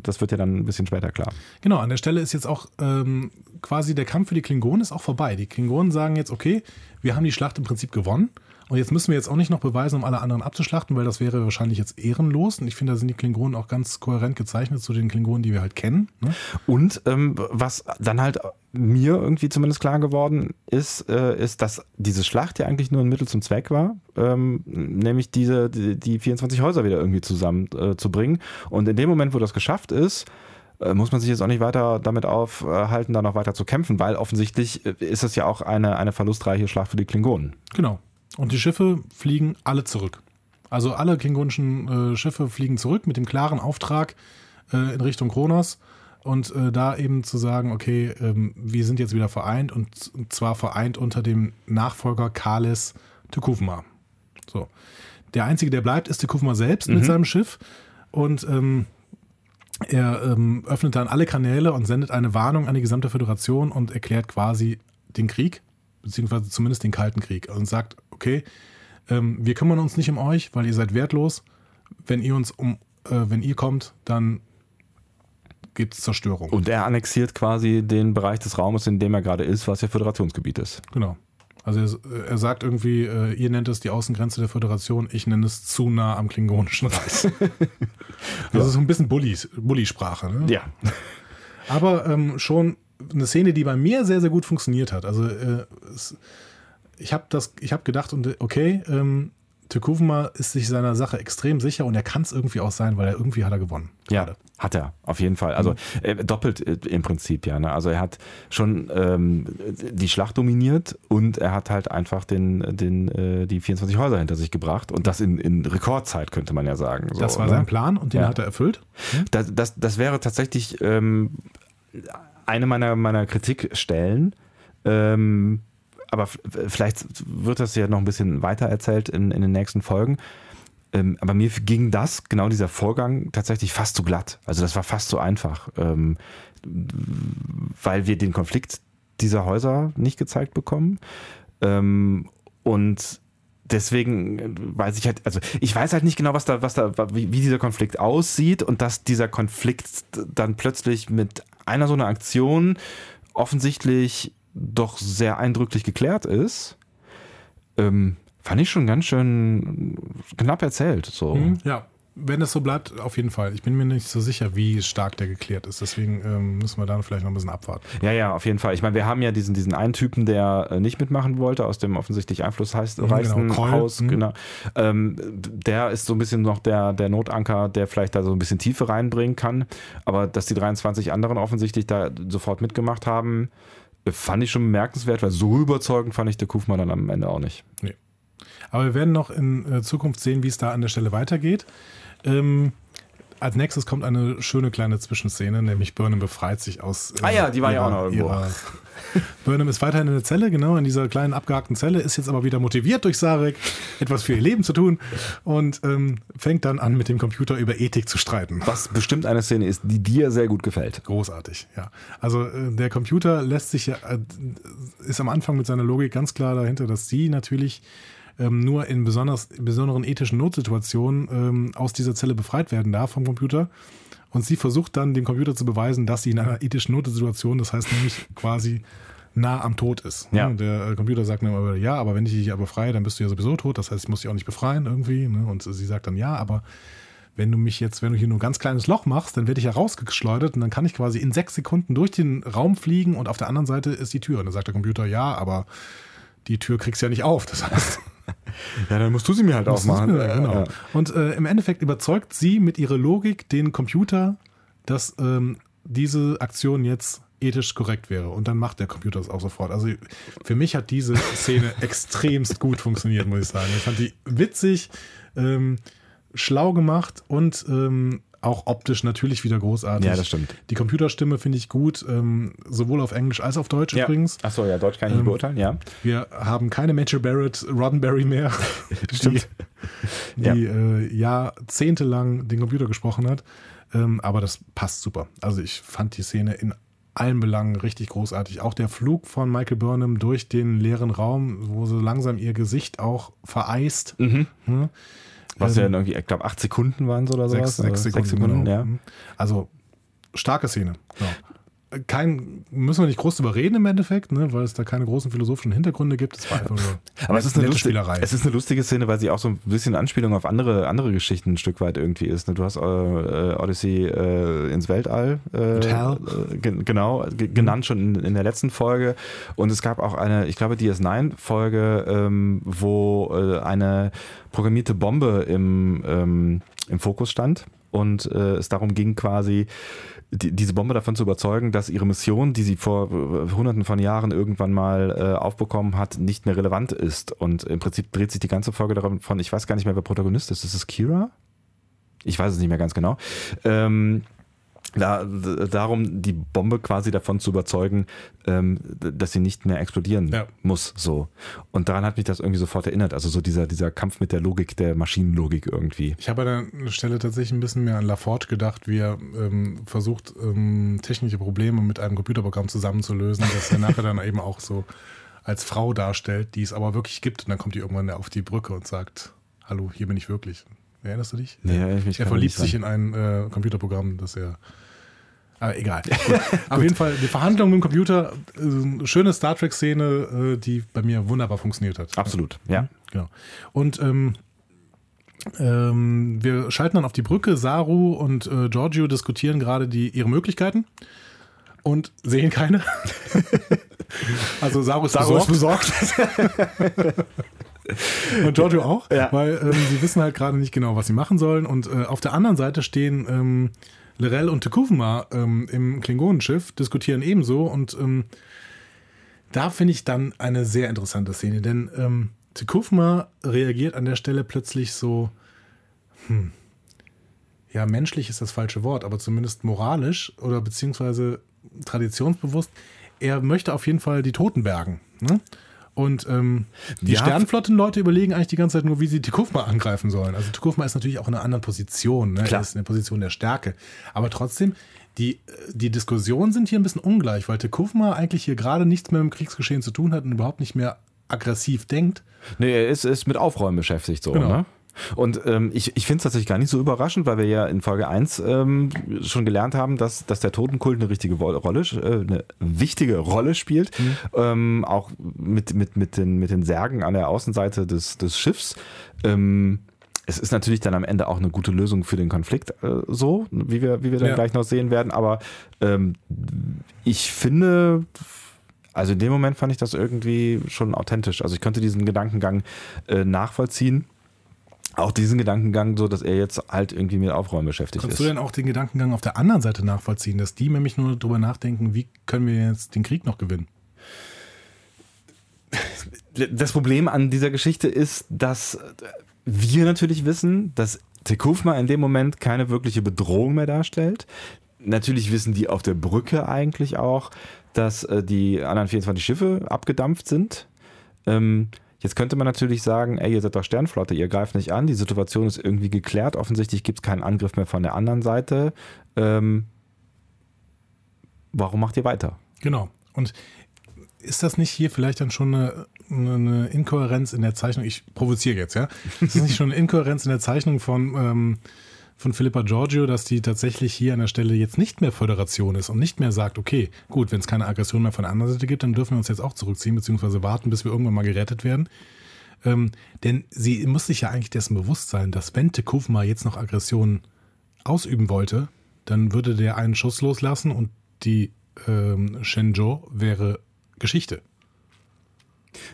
das wird ja dann ein bisschen später klar. Genau, an der Stelle ist jetzt auch ähm, quasi der Kampf für die Klingonen ist auch vorbei. Die Klingonen sagen jetzt, okay, wir haben die Schlacht im Prinzip gewonnen. Und jetzt müssen wir jetzt auch nicht noch beweisen, um alle anderen abzuschlachten, weil das wäre wahrscheinlich jetzt ehrenlos. Und ich finde, da sind die Klingonen auch ganz kohärent gezeichnet zu den Klingonen, die wir halt kennen. Ne? Und ähm, was dann halt mir irgendwie zumindest klar geworden ist, äh, ist, dass diese Schlacht ja eigentlich nur ein Mittel zum Zweck war, ähm, nämlich diese, die, die 24 Häuser wieder irgendwie zusammenzubringen. Äh, Und in dem Moment, wo das geschafft ist, äh, muss man sich jetzt auch nicht weiter damit aufhalten, da noch weiter zu kämpfen, weil offensichtlich äh, ist es ja auch eine, eine verlustreiche Schlacht für die Klingonen. Genau. Und die Schiffe fliegen alle zurück. Also alle klingonischen äh, Schiffe fliegen zurück mit dem klaren Auftrag äh, in Richtung Kronos und äh, da eben zu sagen, okay, ähm, wir sind jetzt wieder vereint und, und zwar vereint unter dem Nachfolger Kalis Tekufma. So. Der einzige, der bleibt, ist Tekufma selbst mhm. mit seinem Schiff und ähm, er ähm, öffnet dann alle Kanäle und sendet eine Warnung an die gesamte Föderation und erklärt quasi den Krieg, beziehungsweise zumindest den Kalten Krieg und sagt, okay, ähm, wir kümmern uns nicht um euch, weil ihr seid wertlos. Wenn ihr uns um, äh, wenn ihr kommt, dann gibt es Zerstörung. Und er annexiert quasi den Bereich des Raumes, in dem er gerade ist, was ja Föderationsgebiet ist. Genau. Also er, er sagt irgendwie, äh, ihr nennt es die Außengrenze der Föderation, ich nenne es zu nah am Klingonischen Reich. das ist so ein bisschen Bullies, Bully-Sprache. Ne? Ja. Aber ähm, schon eine Szene, die bei mir sehr, sehr gut funktioniert hat. Also äh, es, ich habe das, ich habe gedacht, okay, ähm, Tekuvma ist sich seiner Sache extrem sicher und er kann es irgendwie auch sein, weil er irgendwie hat er gewonnen. Ja, gerade. hat er, auf jeden Fall. Also mhm. äh, doppelt äh, im Prinzip, ja. Ne? Also er hat schon ähm, die Schlacht dominiert und er hat halt einfach den, den, äh, die 24 Häuser hinter sich gebracht und das in, in Rekordzeit, könnte man ja sagen. So, das war ne? sein Plan und den ja. hat er erfüllt. Das, das, das wäre tatsächlich ähm, eine meiner, meiner Kritikstellen. Ähm, aber vielleicht wird das ja noch ein bisschen weiter erzählt in, in den nächsten Folgen. Ähm, aber mir ging das, genau dieser Vorgang, tatsächlich fast zu glatt. Also das war fast zu einfach, ähm, weil wir den Konflikt dieser Häuser nicht gezeigt bekommen. Ähm, und deswegen weiß ich halt, also ich weiß halt nicht genau, was da, was da, wie, wie, dieser Konflikt aussieht und dass dieser Konflikt dann plötzlich mit einer so einer Aktion offensichtlich doch sehr eindrücklich geklärt ist, ähm, fand ich schon ganz schön knapp erzählt. So. Mhm, ja, wenn es so bleibt, auf jeden Fall. Ich bin mir nicht so sicher, wie stark der geklärt ist. Deswegen ähm, müssen wir da vielleicht noch ein bisschen abwarten. Ja, ja, auf jeden Fall. Ich meine, wir haben ja diesen, diesen einen Typen, der äh, nicht mitmachen wollte, aus dem offensichtlich einflussreichsten genau, Haus. Mhm. Genau. Ähm, der ist so ein bisschen noch der, der Notanker, der vielleicht da so ein bisschen Tiefe reinbringen kann. Aber dass die 23 anderen offensichtlich da sofort mitgemacht haben, fand ich schon bemerkenswert, weil so überzeugend fand ich der Kufmann dann am Ende auch nicht. Nee. Aber wir werden noch in äh, Zukunft sehen, wie es da an der Stelle weitergeht. Ähm, als nächstes kommt eine schöne kleine Zwischenszene, nämlich Burnham befreit sich aus. Äh, ah ja, die war ihrer, ja auch noch irgendwo. Ihrer, Burnham ist weiterhin in der Zelle, genau, in dieser kleinen abgehackten Zelle, ist jetzt aber wieder motiviert durch Sarek, etwas für ihr Leben zu tun und ähm, fängt dann an, mit dem Computer über Ethik zu streiten. Was bestimmt eine Szene ist, die dir sehr gut gefällt. Großartig, ja. Also äh, der Computer lässt sich ja, äh, ist am Anfang mit seiner Logik ganz klar dahinter, dass sie natürlich ähm, nur in besonders, besonderen ethischen Notsituationen ähm, aus dieser Zelle befreit werden darf vom Computer. Und sie versucht dann dem Computer zu beweisen, dass sie in einer ethischen Notsituation, das heißt nämlich quasi nah am Tod ist. Ja. Ne? Der äh, Computer sagt dann immer, ja, aber wenn ich dich aber befreie, dann bist du ja sowieso tot. Das heißt, ich muss dich auch nicht befreien irgendwie. Ne? Und sie sagt dann, ja, aber wenn du mich jetzt, wenn du hier nur ein ganz kleines Loch machst, dann werde ich ja rausgeschleudert und dann kann ich quasi in sechs Sekunden durch den Raum fliegen und auf der anderen Seite ist die Tür. Und dann sagt der Computer, ja, aber die Tür kriegst du ja nicht auf. Das heißt, Ja, dann musst du sie mir halt aufmachen. ja, genau. Ja. Und äh, im Endeffekt überzeugt sie mit ihrer Logik den Computer, dass ähm, diese Aktion jetzt ethisch korrekt wäre. Und dann macht der Computer das auch sofort. Also für mich hat diese Szene extremst gut funktioniert, muss ich sagen. Ich fand die witzig, ähm, schlau gemacht und ähm, auch optisch natürlich wieder großartig. Ja, das stimmt. Die Computerstimme finde ich gut, ähm, sowohl auf Englisch als auf Deutsch übrigens. Achso, ja, Deutsch kann ich nicht Ähm, beurteilen, ja. Wir haben keine Major Barrett Roddenberry mehr, Stimmt. die, Ja. die äh, jahrzehntelang den Computer gesprochen hat. Ähm, aber das passt super. Also ich fand die Szene in allen Belangen richtig großartig. Auch der Flug von Michael Burnham durch den leeren Raum, wo so langsam ihr Gesicht auch vereist. Mhm. Hm? Was Ähm, ja irgendwie, ich glaube, acht Sekunden waren es oder Sechs, sowas. sechs Oder Sekunden, genau. ja. Also starke Szene. Genau. Kein, müssen wir nicht groß drüber reden im Endeffekt, ne, weil es da keine großen philosophischen Hintergründe gibt. Es war einfach nur Aber es ist, eine lustige, Spielerei. es ist eine lustige Szene, weil sie auch so ein bisschen Anspielung auf andere, andere Geschichten ein Stück weit irgendwie ist. ne? Du hast äh, äh, Odyssey äh, ins Weltall äh, Hal. äh, gen- genau, ge genannt schon in, in der letzten Folge. Und es gab auch eine, ich glaube, DS9-Folge, ähm, wo äh, eine programmierte Bombe im, ähm, im Fokus stand. Und äh, es darum ging quasi, die, diese Bombe davon zu überzeugen, dass ihre Mission, die sie vor äh, hunderten von Jahren irgendwann mal äh, aufbekommen hat, nicht mehr relevant ist. Und im Prinzip dreht sich die ganze Folge davon, ich weiß gar nicht mehr, wer Protagonist ist. Ist es Kira? Ich weiß es nicht mehr ganz genau. Ähm, da, darum, die Bombe quasi davon zu überzeugen, ähm, dass sie nicht mehr explodieren Ja. muss. So. Und daran hat mich das irgendwie sofort erinnert. Also so dieser, dieser Kampf mit der Logik, der Maschinenlogik irgendwie. Ich habe an der Stelle tatsächlich ein bisschen mehr an LaForge gedacht, wie er ähm, versucht, ähm, technische Probleme mit einem Computerprogramm zusammenzulösen, das er nachher dann eben auch so als Frau darstellt, die es aber wirklich gibt. Und dann kommt die irgendwann auf die Brücke und sagt, hallo, hier bin ich wirklich. Erinnerst du dich? Nee, erinnere ich er verliebt sich in ein äh, Computerprogramm, das er... Aber egal. Gut. Auf jeden Fall, die Verhandlung mit dem Computer, äh, eine schöne Star Trek-Szene, äh, die bei mir wunderbar funktioniert hat. Absolut, ja. Genau. Und ähm, ähm, wir schalten dann auf die Brücke. Saru und äh, Giorgio diskutieren gerade die, ihre Möglichkeiten und sehen keine. also Saru ist Saru ist besorgt. und Giorgio auch, Ja. weil ähm, sie wissen halt gerade nicht genau, was sie machen sollen. Und äh, auf der anderen Seite stehen ähm, Lorel und Tekufma ähm, im Klingonenschiff, diskutieren ebenso. Und ähm, da finde ich dann eine sehr interessante Szene, denn ähm, Tekufma reagiert an der Stelle plötzlich so, hm, ja, menschlich ist das falsche Wort, aber zumindest moralisch oder beziehungsweise traditionsbewusst. Er möchte auf jeden Fall die Toten bergen. Ne? Und ähm, die Ja. Sternenflottenleute überlegen eigentlich die ganze Zeit nur, wie sie Tekufma angreifen sollen. Also Tekufma ist natürlich auch in einer anderen Position. Ne? Klar. Er ist in der Position der Stärke. Aber trotzdem, die, die Diskussionen sind hier ein bisschen ungleich, weil Tekufma eigentlich hier gerade nichts mehr mit dem Kriegsgeschehen zu tun hat und überhaupt nicht mehr aggressiv denkt. Nee, er ist, ist mit Aufräumen beschäftigt so, Genau. ne? Und ähm, ich, ich finde es tatsächlich gar nicht so überraschend, weil wir ja in Folge 1 ähm, schon gelernt haben, dass, dass der Totenkult eine richtige Rolle, äh, eine wichtige Rolle spielt. Ähm, auch mit, mit, mit, den, mit den Särgen an der Außenseite des, des Schiffs. Ähm, es ist natürlich dann am Ende auch eine gute Lösung für den Konflikt, äh, so, wie wir, wie wir dann Ja. gleich noch sehen werden. Aber ähm, ich finde, also in dem Moment fand ich das irgendwie schon authentisch. Also ich könnte diesen Gedankengang äh, nachvollziehen. Auch diesen Gedankengang, so dass er jetzt halt irgendwie mit Aufräumen beschäftigt Kannst ist. du denn auch den Gedankengang auf der anderen Seite nachvollziehen, dass die nämlich nur darüber nachdenken, wie können wir jetzt den Krieg noch gewinnen? das Problem an dieser Geschichte ist, dass wir natürlich wissen, dass Tekufma in dem Moment keine wirkliche Bedrohung mehr darstellt. Natürlich wissen die auf der Brücke eigentlich auch, dass äh, die anderen 24 Schiffe abgedampft sind. Ähm, jetzt könnte man natürlich sagen, ey, ihr seid doch Sternflotte, ihr greift nicht an, die Situation ist irgendwie geklärt, offensichtlich gibt es keinen Angriff mehr von der anderen Seite. Ähm, warum macht ihr weiter? Genau. Und ist das nicht hier vielleicht dann schon eine, eine Inkohärenz in der Zeichnung? Ich provoziere jetzt, ja? Ist das nicht schon eine Inkohärenz in der Zeichnung von, ähm, von Philippa Giorgio, dass die tatsächlich hier an der Stelle jetzt nicht mehr Föderation ist und nicht mehr sagt, okay, gut, wenn es keine Aggression mehr von der anderen Seite gibt, dann dürfen wir uns jetzt auch zurückziehen, beziehungsweise warten, bis wir irgendwann mal gerettet werden. Ähm, denn sie muss sich ja eigentlich dessen bewusst sein, dass wenn Tekufma jetzt noch Aggression ausüben wollte, dann würde der einen Schuss loslassen und die ähm, Shenzhou wäre Geschichte.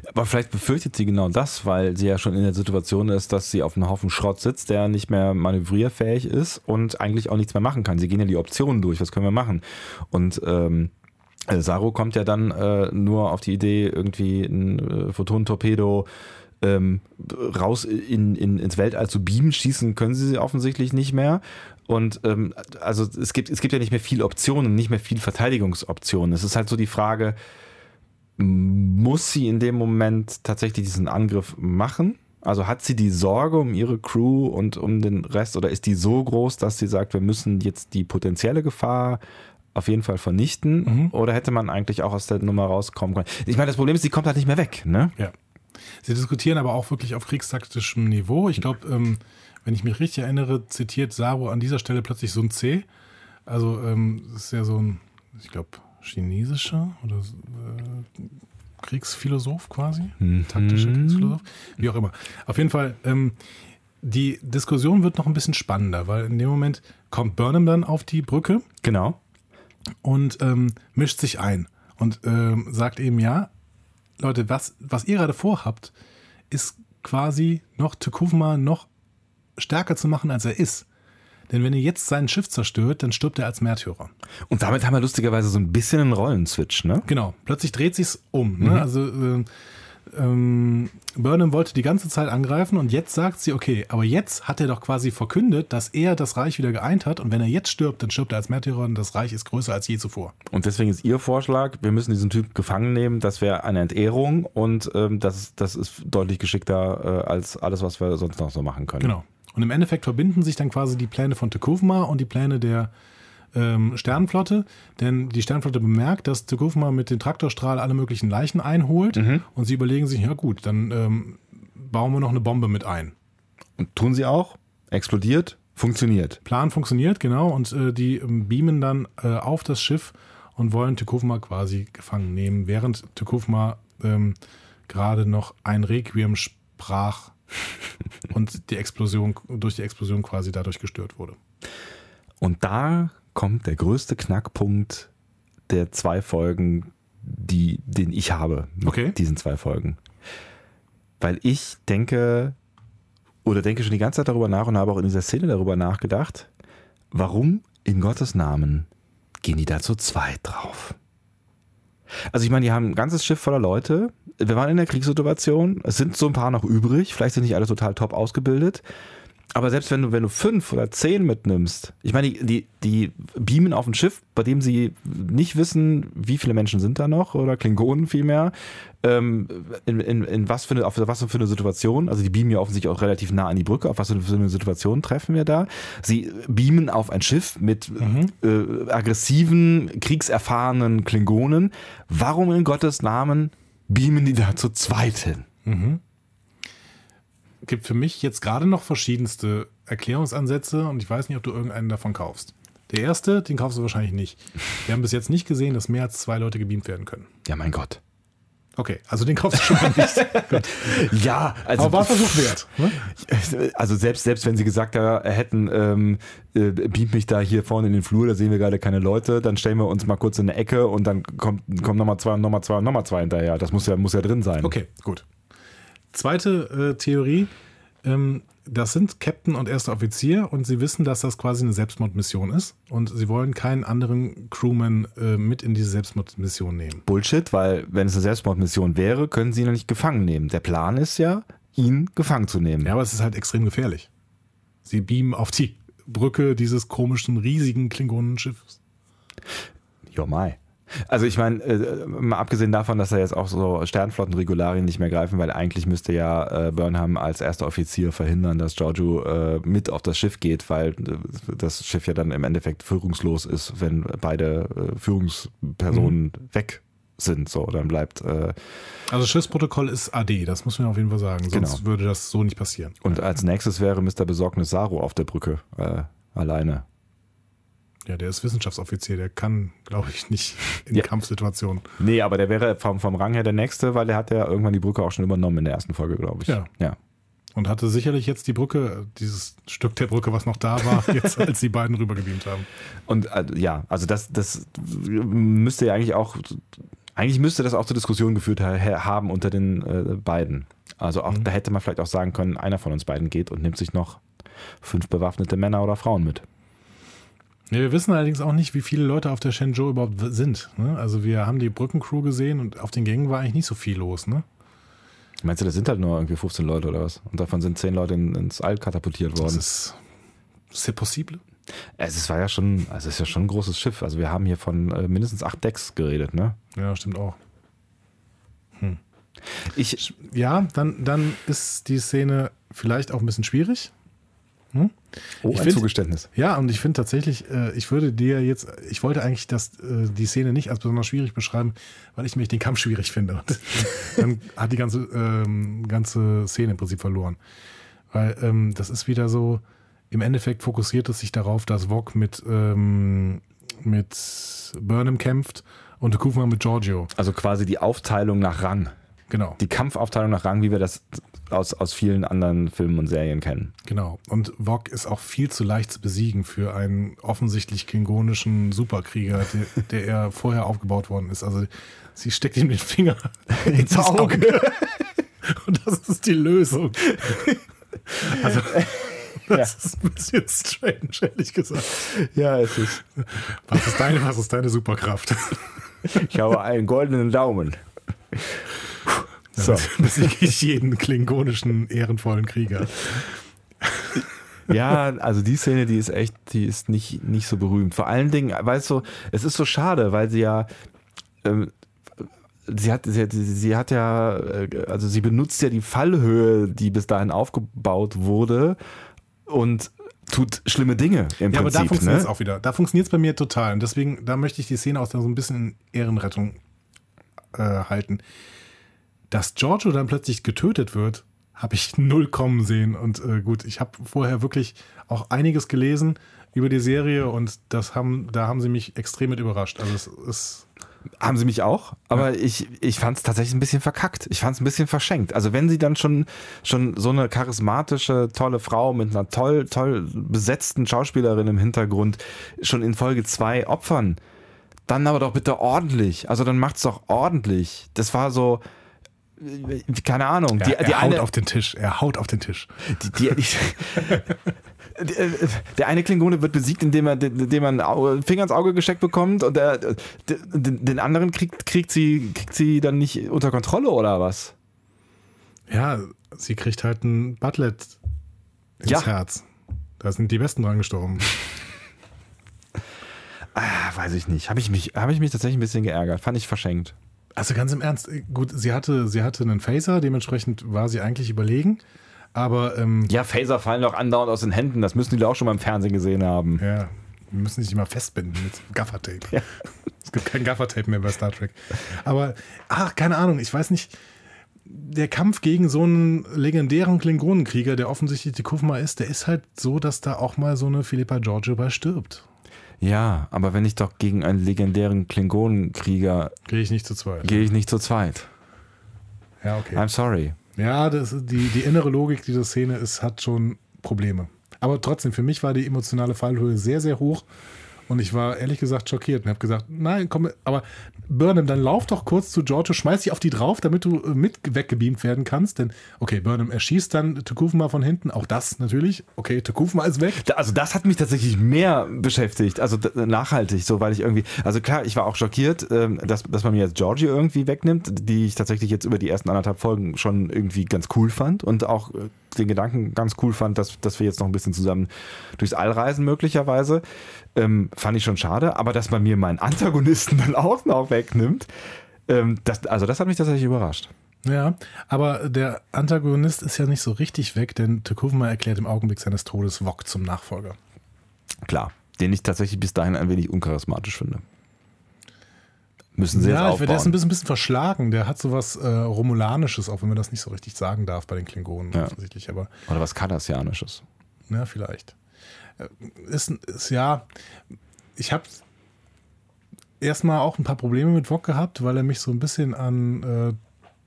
Aber vielleicht befürchtet sie genau das, weil sie ja schon in der Situation ist, dass sie auf einem Haufen Schrott sitzt, der nicht mehr manövrierfähig ist und eigentlich auch nichts mehr machen kann. Sie gehen ja die Optionen durch, was können wir machen? Und ähm, äh, Saru kommt ja dann äh, nur auf die Idee, irgendwie ein äh, Photonentorpedo ähm, raus in, in, ins Weltall zu beamen. Schießen können sie offensichtlich nicht mehr. Und ähm, also es gibt, es gibt ja nicht mehr viele Optionen, nicht mehr viele Verteidigungsoptionen. Es ist halt so die Frage, muss sie in dem Moment tatsächlich diesen Angriff machen? Also hat sie die Sorge um ihre Crew und um den Rest oder ist die so groß, dass sie sagt, wir müssen jetzt die potenzielle Gefahr auf jeden Fall vernichten? Mhm. Oder hätte man eigentlich auch aus der Nummer rauskommen können? Ich meine, das Problem ist, sie kommt halt nicht mehr weg, ne? Ja. Sie diskutieren aber auch wirklich auf kriegstaktischem Niveau. Ich glaube, ähm, wenn ich mich richtig erinnere, zitiert Saru an dieser Stelle plötzlich so ein C. Also, ähm, das ist ja so ein, ich glaube, chinesischer oder äh, Kriegsphilosoph quasi, mhm. taktischer Kriegsphilosoph, wie auch immer. Auf jeden Fall, ähm, die Diskussion wird noch ein bisschen spannender, weil in dem Moment kommt Burnham dann auf die Brücke. Genau. Und ähm, mischt sich ein und ähm, sagt eben, ja, Leute, was, was ihr gerade vorhabt, ist quasi noch Tekufma noch stärker zu machen, als er ist. Denn wenn ihr jetzt sein Schiff zerstört, dann stirbt er als Märtyrer. Und damit haben wir lustigerweise so ein bisschen einen Rollenswitch, ne? Genau. Plötzlich dreht sich's um. Ne? Mhm. Also äh, ähm, Burnham wollte die ganze Zeit angreifen und jetzt sagt sie, okay, aber jetzt hat er doch quasi verkündet, dass er das Reich wieder geeint hat und wenn er jetzt stirbt, dann stirbt er als Märtyrer und das Reich ist größer als je zuvor. Und deswegen ist ihr Vorschlag, wir müssen diesen Typ gefangen nehmen, das wäre eine Entehrung und ähm, das, das ist deutlich geschickter äh, als alles, was wir sonst noch so machen können. Genau. Und im Endeffekt verbinden sich dann quasi die Pläne von Tekufma und die Pläne der ähm, Sternenflotte, denn die Sternenflotte bemerkt, dass Tekufma mit dem Traktorstrahl alle möglichen Leichen einholt mhm. und sie überlegen sich, ja gut, dann ähm, bauen wir noch eine Bombe mit ein. Und tun sie auch? Explodiert? Funktioniert. Plan funktioniert, genau, und äh, die ähm, beamen dann äh, auf das Schiff und wollen Tekufma quasi gefangen nehmen, während Tekufma ähm, gerade noch ein Requiem sprach und die Explosion, durch die Explosion quasi dadurch gestört wurde. Und da kommt der größte Knackpunkt der zwei Folgen, die, den ich habe mit okay. diesen zwei Folgen. Weil ich denke, oder denke schon die ganze Zeit darüber nach und habe auch in dieser Szene darüber nachgedacht, warum in Gottes Namen gehen die da zu zweit drauf? Also ich meine, die haben ein ganzes Schiff voller Leute. Wir waren in der Kriegssituation. Es sind so ein paar noch übrig. Vielleicht sind nicht alle total top ausgebildet. Aber selbst wenn du, wenn du fünf oder zehn mitnimmst, ich meine, die, die, die beamen auf ein Schiff, bei dem sie nicht wissen, wie viele Menschen sind da noch oder Klingonen vielmehr, ähm, in, in, in was für eine, auf was für eine Situation, also die beamen ja offensichtlich auch relativ nah an die Brücke, auf was für eine Situation treffen wir da. Sie beamen auf ein Schiff mit mhm. äh, aggressiven, kriegserfahrenen Klingonen. Warum in Gottes Namen beamen die da zu zweit hin? Mhm gibt für mich jetzt gerade noch verschiedenste Erklärungsansätze und ich weiß nicht, ob du irgendeinen davon kaufst. Der erste, den kaufst du wahrscheinlich nicht. Wir haben bis jetzt nicht gesehen, dass mehr als zwei Leute gebeamt werden können. Ja, mein Gott. Okay, also den kaufst du schon mal nicht. ja, also. Aber war Versuch wert. Ne? Also selbst, selbst wenn sie gesagt hätten, ähm, äh, beamt mich da hier vorne in den Flur, da sehen wir gerade keine Leute, dann stellen wir uns mal kurz in eine Ecke und dann kommt, kommt nochmal zwei und nochmal zwei und nochmal zwei hinterher. Das muss ja, muss ja drin sein. Okay, gut. Zweite äh, Theorie, ähm, das sind Captain und erster Offizier und sie wissen, dass das quasi eine Selbstmordmission ist und sie wollen keinen anderen Crewman äh, mit in diese Selbstmordmission nehmen. Bullshit, weil wenn es eine Selbstmordmission wäre, können sie ihn noch nicht gefangen nehmen. Der Plan ist ja, ihn gefangen zu nehmen. Ja, aber es ist halt extrem gefährlich. Sie beamen auf die Brücke dieses komischen, riesigen Klingonenschiffs. Jo, mai. Also ich meine, äh, mal abgesehen davon, dass da jetzt auch so Sternflottenregularien nicht mehr greifen, weil eigentlich müsste ja äh, Burnham als erster Offizier verhindern, dass Giorgio äh, mit auf das Schiff geht, weil äh, das Schiff ja dann im Endeffekt führungslos ist, wenn beide äh, Führungspersonen mhm. weg sind. So, dann bleibt. Äh, also Schiffsprotokoll ist AD, das muss man auf jeden Fall sagen. Sonst Genau. würde das so nicht passieren. und als nächstes wäre Mr. Besorgnis Saru auf der Brücke äh, alleine. Ja, der ist Wissenschaftsoffizier, der kann, glaube ich, nicht in Ja. Kampfsituationen. Nee, aber der wäre vom, vom Rang her der nächste, weil der hat ja irgendwann die Brücke auch schon übernommen in der ersten Folge, glaube ich. Ja. ja. Und hatte sicherlich jetzt die Brücke, dieses Stück der Brücke, was noch da war, jetzt als die beiden rübergebeamt haben. Und äh, ja, also das, das müsste ja eigentlich auch, eigentlich müsste das auch zur Diskussion geführt ha haben unter den äh, beiden. Also auch, da hätte man vielleicht auch sagen können, einer von uns beiden geht und nimmt sich noch fünf bewaffnete Männer oder Frauen mit. Wir wissen allerdings auch nicht, wie viele Leute auf der Shenzhou überhaupt sind. Ne? Also wir haben die Brückencrew gesehen und auf den Gängen war eigentlich nicht so viel los. Ne? Meinst du, das sind halt nur irgendwie 15 Leute oder was? Und davon sind 10 Leute in, ins All katapultiert Das worden. ist c'est possible. Es ist, war ja schon, also es ist ja schon ein großes Schiff. Also wir haben hier von äh, mindestens acht Decks geredet, ne? Ja, stimmt auch. Ich, Ja, dann, dann ist die Szene vielleicht auch ein bisschen schwierig. Oh, Ich ein find- Zugeständnis. Ja, und ich finde tatsächlich, äh, ich würde dir jetzt, ich wollte eigentlich das, äh, die Szene nicht als besonders schwierig beschreiben, weil ich nämlich den Kampf schwierig finde. Und dann hat die ganze, ähm, ganze Szene im Prinzip verloren. Weil ähm, das ist wieder so, im Endeffekt fokussiert es sich darauf, dass Vog mit, ähm, mit Burnham kämpft und Kufma mit Giorgio. Also quasi die Aufteilung nach Rang. Genau, Die Kampfaufteilung nach Rang, wie wir das aus, aus vielen anderen Filmen und Serien kennen. genau. Und Vog ist auch viel zu leicht zu besiegen für einen offensichtlich klingonischen Superkrieger, der, der er vorher aufgebaut worden ist. Also sie steckt ihm den Finger ins Auge. Und das ist die Lösung. Also, das ist ein bisschen strange, ehrlich gesagt. Ja, es ist. Was ist deine, was ist deine Superkraft? Ich habe einen goldenen Daumen. So. Besiege ich jeden klingonischen, ehrenvollen Krieger. Ja, also die Szene, die ist echt, die ist nicht, nicht so berühmt. Vor allen Dingen, weißt du, es ist so schade, weil sie ja. Ähm, Sie hat, sie, hat, sie hat ja, äh, also sie benutzt ja die Fallhöhe, die bis dahin aufgebaut wurde und tut schlimme Dinge im Ja, aber da Prinzip. funktioniert es ne? auch wieder. Da funktioniert es bei mir total. Und deswegen, da möchte ich die Szene auch so ein bisschen in Ehrenrettung äh, halten. Dass Giorgio dann plötzlich getötet wird, habe ich null kommen sehen. Und äh, gut, ich habe vorher wirklich auch einiges gelesen über die Serie und das haben, da haben sie mich extrem mit überrascht. Also es ist. Haben sie mich auch, aber ich, ich fand es tatsächlich ein bisschen verkackt. Ich fand es ein bisschen verschenkt. Also wenn sie dann schon, schon so eine charismatische, tolle Frau mit einer toll, toll besetzten Schauspielerin im Hintergrund schon in Folge 2 opfern, dann aber doch bitte ordentlich. Also dann macht's doch ordentlich. Das war so, keine Ahnung. Ja, die, er die haut eine, auf den Tisch. Er haut auf den Tisch. die, äh, der eine Klingone wird besiegt, indem er, indem er einen Finger ins Auge gesteckt bekommt und der, den, den anderen kriegt, kriegt, sie, kriegt sie dann nicht unter Kontrolle oder was? Ja, sie kriegt halt ein Butlet ins Ja. Herz. Da sind die Besten dran gestorben. Ah, weiß ich nicht. Habe ich, mich, hab ich mich tatsächlich ein bisschen geärgert. Fand ich verschenkt. Also ganz im Ernst, gut, sie hatte, sie hatte einen Phaser, dementsprechend war sie eigentlich überlegen. Aber ähm, Ja, Phaser fallen doch andauernd aus den Händen. Das müssen die doch auch schon mal im Fernsehen gesehen haben. ja, wir müssen sich immer festbinden mit Gaffertape. Ja. Es gibt kein Gaffertape mehr bei Star Trek. Aber, ach, keine Ahnung, ich weiß nicht. Der Kampf gegen so einen legendären Klingonenkrieger, der offensichtlich die Kufma ist, der ist halt so, dass da auch mal so eine Philippa Giorgio bei stirbt. Ja, aber wenn ich doch gegen einen legendären Klingonenkrieger Gehe ich nicht zu zweit. gehe ich nicht zu zweit. Ja, okay. I'm sorry. Ja, das, die, die innere Logik dieser Szene ist, hat schon Probleme. Aber trotzdem, für mich war die emotionale Fallhöhe sehr, sehr hoch. Und ich war ehrlich gesagt schockiert und habe gesagt, nein, komm, aber Burnham, dann lauf doch kurz zu Giorgio, schmeiß dich auf die drauf, damit du äh, mit weggebeamt werden kannst. Denn, okay, Burnham erschießt dann Tukufma von hinten, auch das natürlich. Okay, Tukufma ist weg. Also das hat mich tatsächlich mehr beschäftigt, also nachhaltig, so weil ich irgendwie, also klar, ich war auch schockiert, ähm, dass, dass man mir jetzt Georgie irgendwie wegnimmt, die ich tatsächlich jetzt über die ersten anderthalb Folgen schon irgendwie ganz cool fand und auch äh, den Gedanken ganz cool fand, dass, dass wir jetzt noch ein bisschen zusammen durchs All reisen möglicherweise. Ähm, fand ich schon schade, aber dass man mir meinen Antagonisten dann auch noch wegnimmt, ähm, das, also das hat mich tatsächlich überrascht. Ja, aber der Antagonist ist ja nicht so richtig weg, denn Tukufma erklärt im Augenblick seines Todes Wok zum Nachfolger. Klar, den ich tatsächlich bis dahin ein wenig uncharismatisch finde. müssen sie ja, jetzt ich- der ist ein bisschen, bisschen verschlagen. Der hat sowas äh, Romulanisches, auch wenn man das nicht so richtig sagen darf bei den Klingonen Ja. offensichtlich, aber Oder was Kardassianisches. ja, vielleicht. Äh, Ist, ist ja, ich habe erstmal auch ein paar Probleme mit Wok gehabt, weil er mich so ein bisschen an äh,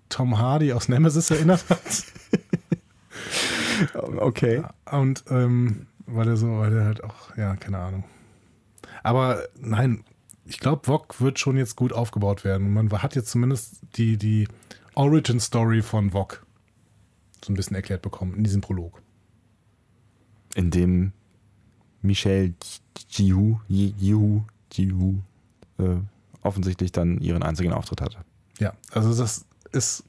Tom Hardy aus Nemesis erinnert hat. Okay. Und ähm, weil er so, weil er halt auch, ja, keine Ahnung. Aber nein, ich glaube, Wok wird schon jetzt gut aufgebaut werden. Man hat jetzt zumindest die, die Origin Story von Wok so ein bisschen erklärt bekommen in diesem Prolog. In dem Michelle Jihu, Jihu, Jihu äh, offensichtlich dann ihren einzigen Auftritt hatte. Ja, also das ist,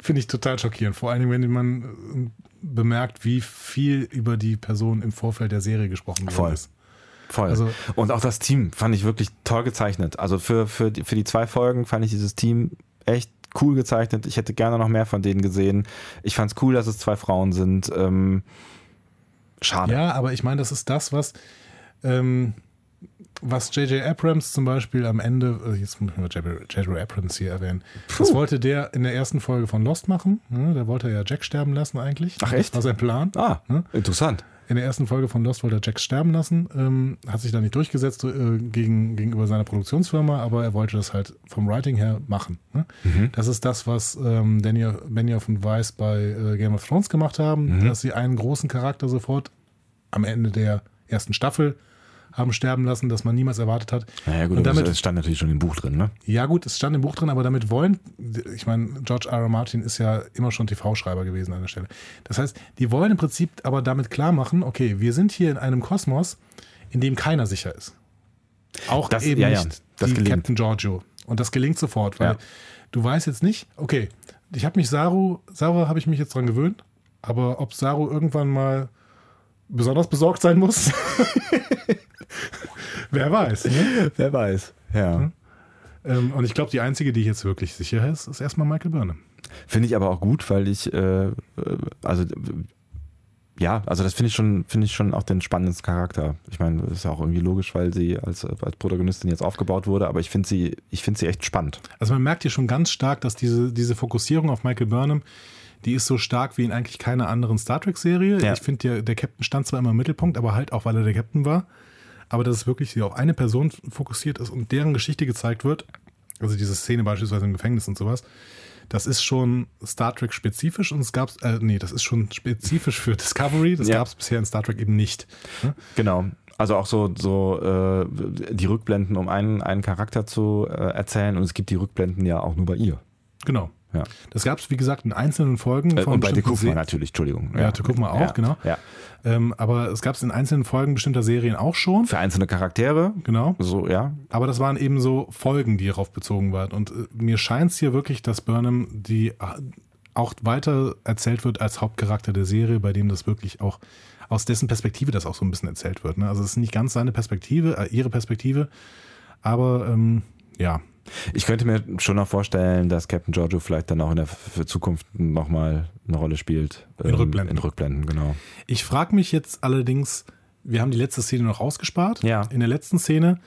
finde ich total schockierend. Vor allem, wenn man äh, bemerkt, wie viel über die Person im Vorfeld der Serie gesprochen worden Voll. ist. Voll. Also- und auch das Team fand ich wirklich toll gezeichnet. Also für, für, die, für die zwei Folgen fand ich dieses Team echt cool gezeichnet. Ich hätte gerne noch mehr von denen gesehen. Ich fand es cool, dass es zwei Frauen sind. Ähm, schade. Ja, aber ich meine, das ist das, was, ähm, was J.J. Abrams zum Beispiel am Ende, äh, jetzt muss ich mal J.J. Abrams hier erwähnen, das wollte der in der ersten Folge von Lost machen. Ne? Da wollte er ja Jack sterben lassen eigentlich. Ach, echt? Das war sein Plan. Ah, Hm? interessant. In der ersten Folge von Lost wollte er Jack sterben lassen, ähm, hat sich da nicht durchgesetzt äh, gegen, gegenüber seiner Produktionsfirma, aber er wollte das halt vom Writing her machen. Ne? Das ist das, was ähm, Daniel, Benioff und Weiss bei äh, Game of Thrones gemacht haben, dass sie einen großen Charakter sofort am Ende der ersten Staffel haben sterben lassen, das man niemals erwartet hat. Naja, gut, und damit, es stand natürlich schon im Buch drin, ne? ja gut, es stand im Buch drin, aber damit wollen, ich meine, George R. R. Martin ist ja immer schon TV-Schreiber gewesen an der Stelle. Das heißt, die wollen im Prinzip aber damit klar machen, okay, wir sind hier in einem Kosmos, in dem keiner sicher ist. Auch Das- eben ja, ja, nicht das die gelingt. Captain Giorgio. Und das gelingt sofort, weil Ja. du weißt jetzt nicht, okay, ich habe mich Saru, Saru habe ich mich jetzt dran gewöhnt, aber ob Saru irgendwann mal besonders besorgt sein muss, wer weiß. Ne? Wer weiß. Ja. Ähm, und ich glaube, die einzige, die jetzt wirklich sicher ist, ist erstmal Michael Burnham. Finde ich aber auch gut, weil ich, äh, äh, also ja, also das finde ich schon, finde ich schon auch den spannendsten Charakter. Ich meine, das ist ja auch irgendwie logisch, weil sie als, als Protagonistin jetzt aufgebaut wurde, aber ich finde sie, ich finde sie echt spannend. Also man merkt hier schon ganz stark, dass diese, diese Fokussierung auf Michael Burnham, die ist so stark wie in eigentlich keiner anderen Star Trek-Serie. Ja. Ich finde, der, der Captain stand zwar immer im Mittelpunkt, aber halt auch, weil er der Captain war. Aber dass es wirklich auf eine Person fokussiert ist und deren Geschichte gezeigt wird, also diese Szene beispielsweise im Gefängnis und sowas, das ist schon Star Trek spezifisch und es gab äh, nee, das ist schon spezifisch für Discovery, das Ja. gab es bisher in Star Trek eben nicht. Ne? Genau. Also auch so, so äh, die Rückblenden, um einen, einen Charakter zu äh, erzählen und es gibt die Rückblenden ja auch nur bei ihr. Genau. Ja. Das gab es, wie gesagt, in einzelnen Folgen Äh, und bei Se- natürlich, Entschuldigung. Ja, Dekufma auch, ja. genau. Ja. Ähm, aber es gab es in einzelnen Folgen bestimmter Serien auch schon. Für einzelne Charaktere, Genau. so, ja. Aber das waren eben so Folgen, die darauf bezogen waren. Und äh, mir scheint es hier wirklich, dass Burnham die äh, auch weiter erzählt wird als Hauptcharakter der Serie, bei dem das wirklich auch aus dessen Perspektive das auch so ein bisschen erzählt wird. Ne? Also es ist nicht ganz seine Perspektive, äh, ihre Perspektive, aber ähm, ja, Ich könnte mir schon noch vorstellen, dass Captain Giorgio vielleicht dann auch in der Zukunft nochmal eine Rolle spielt. In Ähm, Rückblenden. In Rückblenden, genau. Ich frage mich jetzt allerdings, wir haben die letzte Szene noch ausgespart. Ja. In der letzten Szene,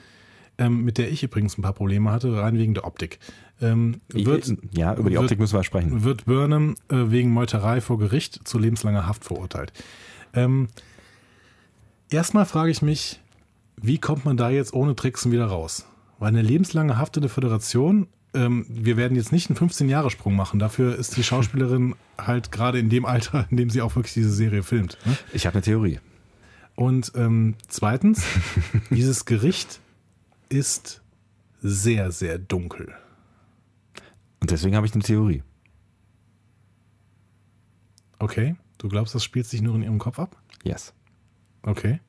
ähm, mit der ich übrigens ein paar Probleme hatte, rein wegen der Optik, ähm, wird, ja, über die wird- Optik müssen wir sprechen. wird Burnham äh, wegen Meuterei vor Gericht zu lebenslanger Haft verurteilt. Ähm, erstmal frage ich mich, wie kommt man da jetzt ohne Tricksen wieder raus? Weil eine lebenslange Haft in der Föderation, ähm, wir werden jetzt nicht einen 15-Jahre-Sprung machen. Dafür ist die Schauspielerin halt gerade in dem Alter, in dem sie auch wirklich diese Serie filmt. Ne? Ich habe eine Theorie. Und ähm, zweitens, dieses Gericht ist sehr, sehr dunkel. Und deswegen habe ich eine Theorie. Okay, du glaubst, das spielt sich nur in ihrem Kopf ab? Yes. Okay.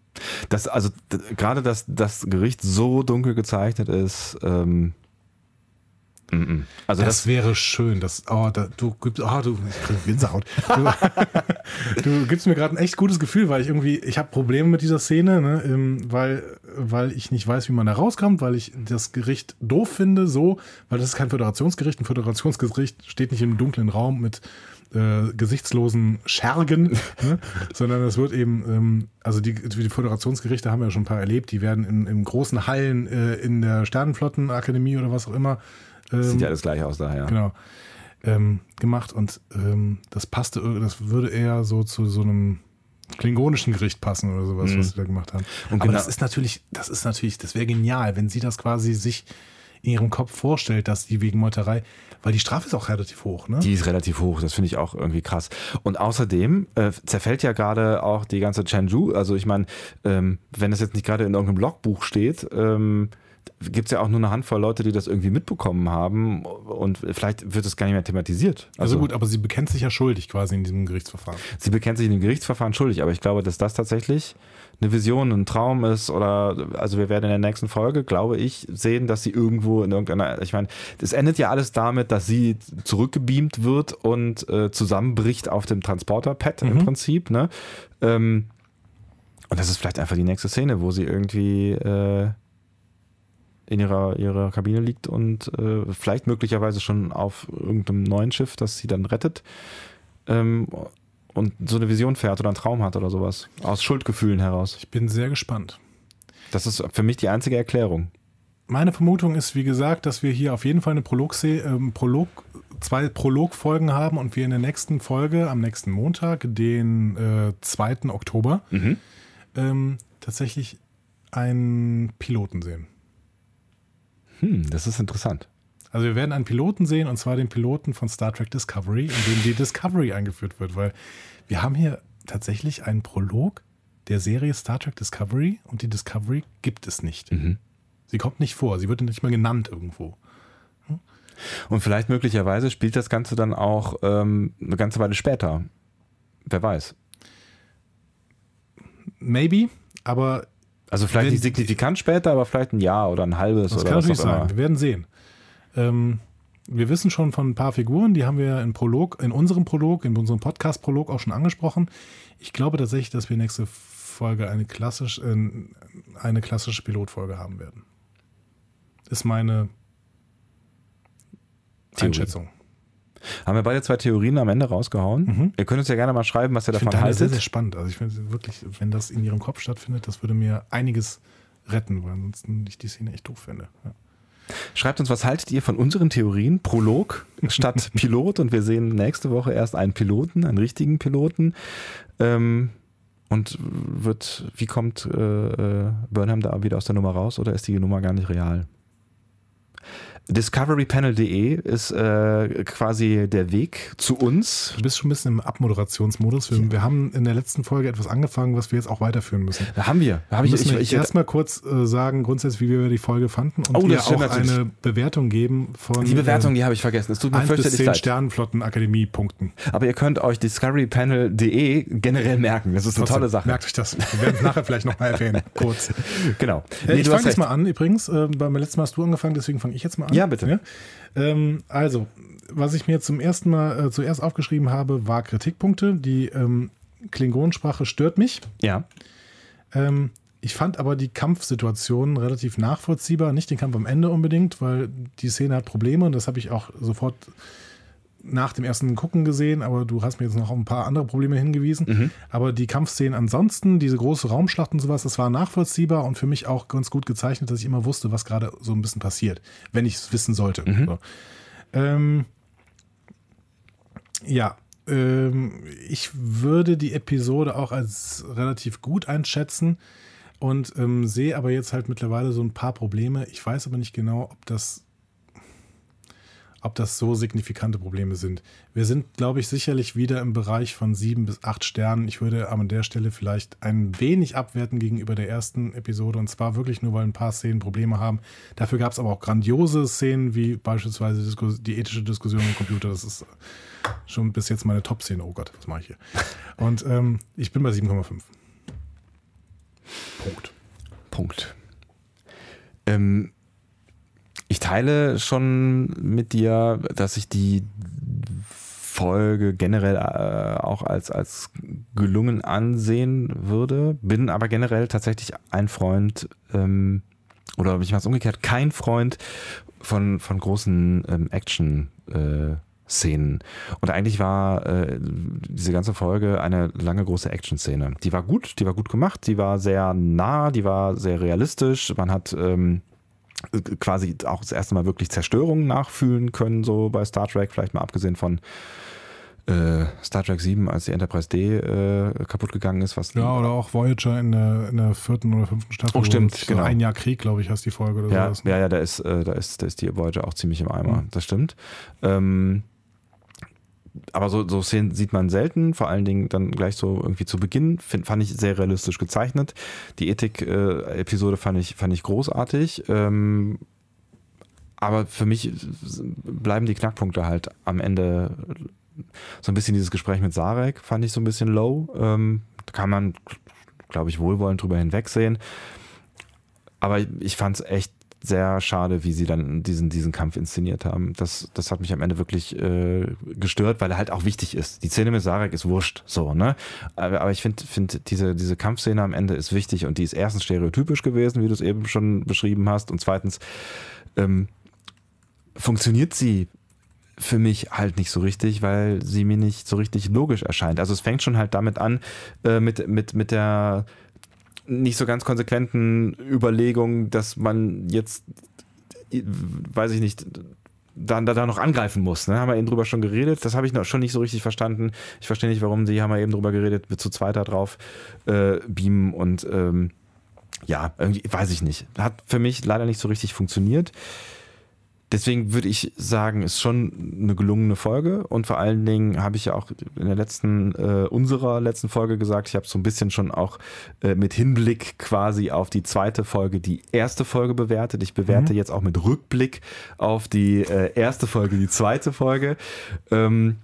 Das, also gerade, dass das Gericht so dunkel gezeichnet ist, ähm, mm, mm. also das, das, wäre schön. Das, oh, da, du gibst, oh, du, Gänsehaut. Du, du gibst mir gerade ein echt gutes Gefühl, weil ich irgendwie, ich habe Probleme mit dieser Szene, ne, ähm, weil, weil ich nicht weiß, wie man da rauskommt, weil ich das Gericht doof finde, so, weil das ist kein Föderationsgericht. Ein Föderationsgericht steht nicht im dunklen Raum mit äh, gesichtslosen Schergen, ne, sondern es wird eben, ähm, also die, die Föderationsgerichte haben wir ja schon ein paar erlebt, die werden in, in großen Hallen äh, in der Sternenflottenakademie oder was auch immer ähm, Sieht ja alles gleich aus daher. genau, ähm, gemacht und ähm, das passte, das würde eher so zu so einem klingonischen Gericht passen oder sowas, Mhm. was sie da gemacht haben. Und Aber genau- das ist natürlich, das ist natürlich, das wäre genial, wenn sie das quasi sich in ihrem Kopf vorstellt, dass die wegen Meuterei, weil die Strafe ist auch relativ hoch, ne? Die ist relativ hoch, das finde ich auch irgendwie krass. Und außerdem äh, zerfällt ja gerade auch die ganze Chenju. Also ich meine, ähm, wenn es jetzt nicht gerade in irgendeinem Logbuch steht, ähm, gibt es ja auch nur eine Handvoll Leute, die das irgendwie mitbekommen haben und vielleicht wird es gar nicht mehr thematisiert. also gut, aber sie bekennt sich ja schuldig quasi in diesem Gerichtsverfahren. Sie bekennt sich in dem Gerichtsverfahren schuldig, aber ich glaube, dass das tatsächlich eine Vision, ein Traum ist oder also wir werden in der nächsten Folge, glaube ich, sehen, dass sie irgendwo in irgendeiner, ich meine, das endet ja alles damit, dass sie zurückgebeamt wird und äh, zusammenbricht auf dem Transporter-Pad im Mhm. Prinzip, ne? Ähm, und das ist vielleicht einfach die nächste Szene, wo sie irgendwie äh, in ihrer, ihrer Kabine liegt und äh, vielleicht möglicherweise schon auf irgendeinem neuen Schiff, das sie dann rettet. Ähm, und so eine Vision fährt oder einen Traum hat oder sowas. Aus Schuldgefühlen heraus. Ich bin sehr gespannt. Das ist für mich die einzige Erklärung. Meine Vermutung ist, wie gesagt, dass wir hier auf jeden Fall eine Prolog, ähm, Prolog zwei Prologfolgen haben und wir in der nächsten Folge, am nächsten Montag, den äh, 2. Oktober, ähm, tatsächlich einen Piloten sehen. Hm, das ist interessant. Also wir werden einen Piloten sehen, und zwar den Piloten von Star Trek Discovery, in dem die Discovery eingeführt wird, weil wir haben hier tatsächlich einen Prolog der Serie Star Trek Discovery und die Discovery gibt es nicht. Mhm. Sie kommt nicht vor, sie wird nicht mal genannt irgendwo. Und vielleicht möglicherweise spielt das Ganze dann auch ähm, eine ganze Weile später. Wer weiß. Maybe, aber Also vielleicht Wenn- nicht signifikant später, aber vielleicht ein Jahr oder ein halbes das oder kann was auch sein. immer. Wir werden sehen. Ähm, wir wissen schon von ein paar Figuren, die haben wir in Prolog, in unserem Prolog, in unserem Podcast-Prolog auch schon angesprochen. Ich glaube tatsächlich, dass wir nächste Folge eine, klassisch, äh, eine klassische Pilotfolge haben werden. Ist meine Theorie. Einschätzung. Haben wir beide zwei Theorien am Ende rausgehauen? Mhm. Ihr könnt uns ja gerne mal schreiben, was ihr Ich davon finde deine sehr, haltet. sehr spannend. Also ich finde wirklich, wenn das in ihrem Kopf stattfindet, das würde mir einiges retten, weil ansonsten ich die Szene echt doof finde. Ja. Schreibt uns, was haltet ihr von unseren Theorien? Prolog statt Pilot und wir sehen nächste Woche erst einen Piloten, einen richtigen Piloten. Ähm, und wird, wie kommt äh, äh, Burnham da wieder aus der Nummer raus oder ist die Nummer gar nicht real? Discoverypanel.de ist äh, quasi der Weg zu uns. Du bist schon ein bisschen im Abmoderationsmodus. Wir, wir haben in der letzten Folge etwas angefangen, was wir jetzt auch weiterführen müssen. Da haben wir. Da habe ich, ich, ich, erstmal kurz äh, sagen, grundsätzlich, wie wir die Folge fanden und Oh, stimmt auch natürlich. eine Bewertung geben von die Bewertung, die habe ich vergessen. Es tut mir 1 bis fürchterlich 10 leid. Sternenflottenakademie-Punkten. Aber ihr könnt euch discoverypanel.de generell merken. Das ist eine tolle Sache. Merkt euch das. Wir werden es nachher vielleicht nochmal erwähnen. Kurz. Genau. Äh, ich du fange jetzt mal an übrigens. Äh, beim letzten Mal hast du angefangen, deswegen fange ich jetzt mal an. Ja, bitte. Ähm, also, was ich mir zum ersten Mal äh, zuerst aufgeschrieben habe, war Kritikpunkte. Die ähm, Klingonensprache stört mich. Ja. Ähm, ich fand aber die Kampfsituation relativ nachvollziehbar. Nicht den Kampf am Ende unbedingt, weil die Szene hat Probleme und das habe ich auch sofort nach dem ersten Gucken gesehen, aber du hast mir jetzt noch auf ein paar andere Probleme hingewiesen. Aber die Kampfszenen ansonsten, diese große Raumschlacht und sowas, das war nachvollziehbar und für mich auch ganz gut gezeichnet, dass ich immer wusste, was gerade so ein bisschen passiert, wenn ich es wissen sollte. So. Ähm, ja, ähm, ich würde die Episode auch als relativ gut einschätzen und ähm, sehe aber jetzt halt mittlerweile so ein paar Probleme. Ich weiß aber nicht genau, ob das, ob das so signifikante Probleme sind. Wir sind, glaube ich, sicherlich wieder im Bereich von sieben bis acht Sternen. Ich würde an der Stelle vielleicht ein wenig abwerten gegenüber der ersten Episode und zwar wirklich nur, weil ein paar Szenen Probleme haben. Dafür gab es aber auch grandiose Szenen, wie beispielsweise die ethische Diskussion im Computer. Das ist schon bis jetzt meine Top-Szene. Oh Gott, was mache ich hier? Und ähm, ich bin bei 7,5. Punkt. Punkt. Ähm, ich teile schon mit dir, dass ich die Folge generell äh, auch als, als gelungen ansehen würde, bin aber generell tatsächlich ein Freund, ähm, oder ich mache es umgekehrt, kein Freund von, von großen ähm, Action- äh. Und eigentlich war äh, diese ganze Folge eine lange große Action-Szene. Die war gut, die war gut gemacht, die war sehr nah, die war sehr realistisch. Man hat ähm, quasi auch das erste Mal wirklich Zerstörungen nachfühlen können, so bei Star Trek, vielleicht mal abgesehen von äh, Star Trek 7, als die Enterprise D äh, kaputt gegangen ist. Was ja, oder auch Voyager in der, in der vierten oder fünften Staffel. Oh, stimmt, genau. Ein Jahr Krieg, glaube ich, heißt die Folge oder ja, sowas. Ja, ja, da ist, äh, da, ist, da ist die Voyager auch ziemlich im Eimer, mhm. das stimmt. Ähm, aber so, so Szenen sieht man selten, vor allen Dingen dann gleich so irgendwie zu Beginn, find, fand ich sehr realistisch gezeichnet. Die Ethik-Episode fand, ich, fand ich großartig. Ähm, aber für mich bleiben die Knackpunkte halt am Ende so ein bisschen dieses Gespräch mit Sarek, fand ich so ein bisschen low. Ähm, kann man, glaube ich, wohlwollend drüber hinwegsehen. Aber ich fand es echt sehr schade, wie sie dann diesen, diesen Kampf inszeniert haben. Das, das hat mich am Ende wirklich äh, gestört, weil er halt auch wichtig ist. Die Szene mit Sarek ist wurscht, so, ne? Aber, aber ich finde, find diese, diese Kampfszene am Ende ist wichtig und die ist erstens stereotypisch gewesen, wie du es eben schon beschrieben hast, und zweitens ähm, funktioniert sie für mich halt nicht so richtig, weil sie mir nicht so richtig logisch erscheint. Also es fängt schon halt damit an, äh, mit, mit, mit der nicht so ganz konsequenten Überlegung, dass man jetzt, weiß ich nicht, dann da, da noch angreifen muss. Ne? Haben wir eben drüber schon geredet. Das habe ich noch schon nicht so richtig verstanden. Ich verstehe nicht, warum die haben wir eben drüber geredet, wir zu zweit da drauf äh, beamen und ähm, ja, irgendwie, weiß ich nicht. Hat für mich leider nicht so richtig funktioniert deswegen würde ich sagen, ist schon eine gelungene Folge und vor allen Dingen habe ich ja auch in der letzten, äh, unserer letzten Folge gesagt, ich habe so ein bisschen schon auch äh, mit Hinblick quasi auf die zweite Folge die erste Folge bewertet. Ich bewerte mhm. jetzt auch mit Rückblick auf die äh, erste Folge die zweite Folge. Ähm,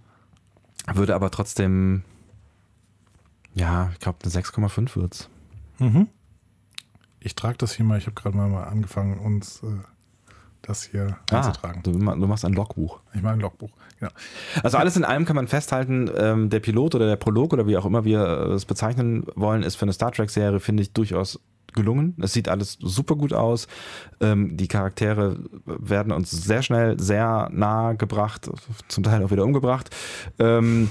würde aber trotzdem, ja, ich glaube eine 6,5 wird's. Mhm. Ich trage das hier mal, ich habe gerade mal angefangen, uns äh, das hier ah, einzutragen. Du, du, machst ein Logbuch. Ich mache ein Logbuch, ja. Also alles in allem kann man festhalten, ähm, der Pilot oder der Prolog oder wie auch immer wir es bezeichnen wollen, ist für eine Star Trek-Serie, finde ich, durchaus gelungen. Es sieht alles super gut aus. Ähm, die Charaktere werden uns sehr schnell sehr nah gebracht, zum Teil auch wieder umgebracht. Ähm,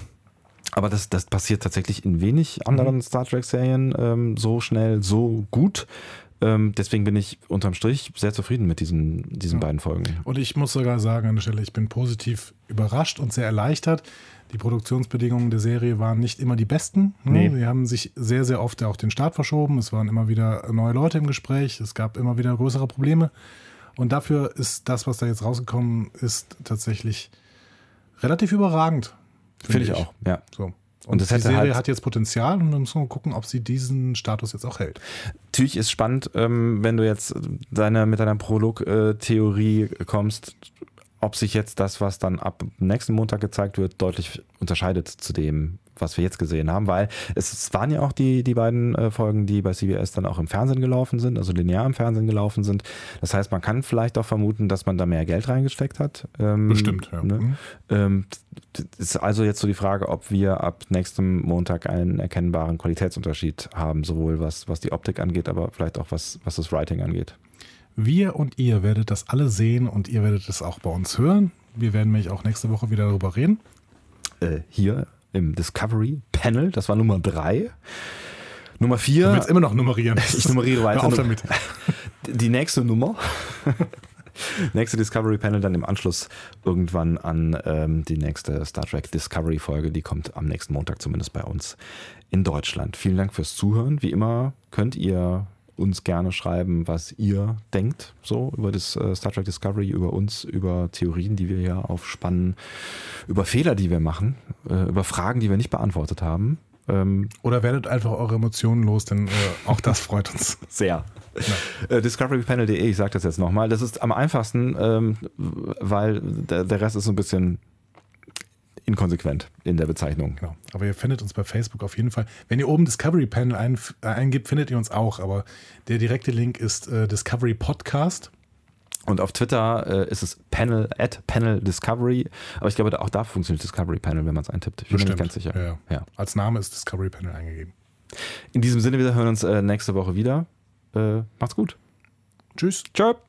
aber das, das passiert tatsächlich in wenig anderen mhm. Star Trek-Serien ähm, so schnell, so gut. Ähm, deswegen bin ich unterm Strich sehr zufrieden mit diesen, diesen ja. beiden Folgen. Und ich muss sogar sagen an der Stelle, ich bin positiv überrascht und sehr erleichtert. Die Produktionsbedingungen der Serie waren nicht immer die besten. Ne? Nee. Sie haben sich sehr, sehr oft auch den Start verschoben. Es waren immer wieder neue Leute im Gespräch. Es gab immer wieder größere Probleme. Und dafür ist das, was da jetzt rausgekommen ist, tatsächlich relativ überragend. Finde find ich, auch, ja. So. Und, und die Serie halt hat jetzt Potenzial und dann müssen wir gucken, ob sie diesen Status jetzt auch hält. Natürlich ist spannend, ähm, wenn du jetzt deine, mit deiner Prolog-Theorie kommst, ob sich jetzt das, was dann ab nächsten Montag gezeigt wird, deutlich unterscheidet zu dem, was wir jetzt gesehen haben, weil es waren ja auch die, die beiden äh, Folgen, die bei CBS dann auch im Fernsehen gelaufen sind, also linear im Fernsehen gelaufen sind. Das heißt, man kann vielleicht auch vermuten, dass man da mehr Geld reingesteckt hat. Ähm, Bestimmt, ja. Ne? Mhm. Ähm, ist also jetzt so die Frage, ob wir ab nächstem Montag einen erkennbaren Qualitätsunterschied haben, sowohl was, was die Optik angeht, aber vielleicht auch was, was das Writing angeht. Wir und ihr werdet das alle sehen und ihr werdet es auch bei uns hören. Wir werden nämlich auch nächste Woche wieder darüber reden. Äh, hier im Discovery Panel. Das war Nummer drei. Nummer vier. Du willst immer noch nummerieren. Ich nummeriere weiter. Hör auf damit. Die nächste Nummer. nächste Discovery Panel dann im Anschluss irgendwann an ähm, die nächste Star Trek Discovery Folge. Die kommt am nächsten Montag zumindest bei uns in Deutschland. Vielen Dank fürs Zuhören. Wie immer könnt ihr uns gerne schreiben, was ihr denkt, so über das äh, Star Trek Discovery, über uns, über Theorien, die wir hier aufspannen, über Fehler, die wir machen, äh, über Fragen, die wir nicht beantwortet haben. Ähm, Oder werdet einfach eure Emotionen los, denn äh, auch das freut uns. Sehr. Ja. Äh, Discoverypanel.de, ich sage das jetzt nochmal, das ist am einfachsten, ähm, weil der, der Rest ist so ein bisschen inkonsequent in der Bezeichnung. Genau. Aber ihr findet uns bei Facebook auf jeden Fall. Wenn ihr oben Discovery Panel ein, äh, eingibt, findet ihr uns auch. Aber der direkte Link ist äh, Discovery Podcast. Und auf Twitter äh, ist es Panel at Panel Discovery. Aber ich glaube, auch da funktioniert Discovery Panel, wenn man es eintippt. Ich bin mir nicht ganz sicher. Ja, ja. Als Name ist Discovery Panel eingegeben. In diesem Sinne, wir hören uns äh, nächste Woche wieder. Äh, macht's gut. Tschüss. Ciao.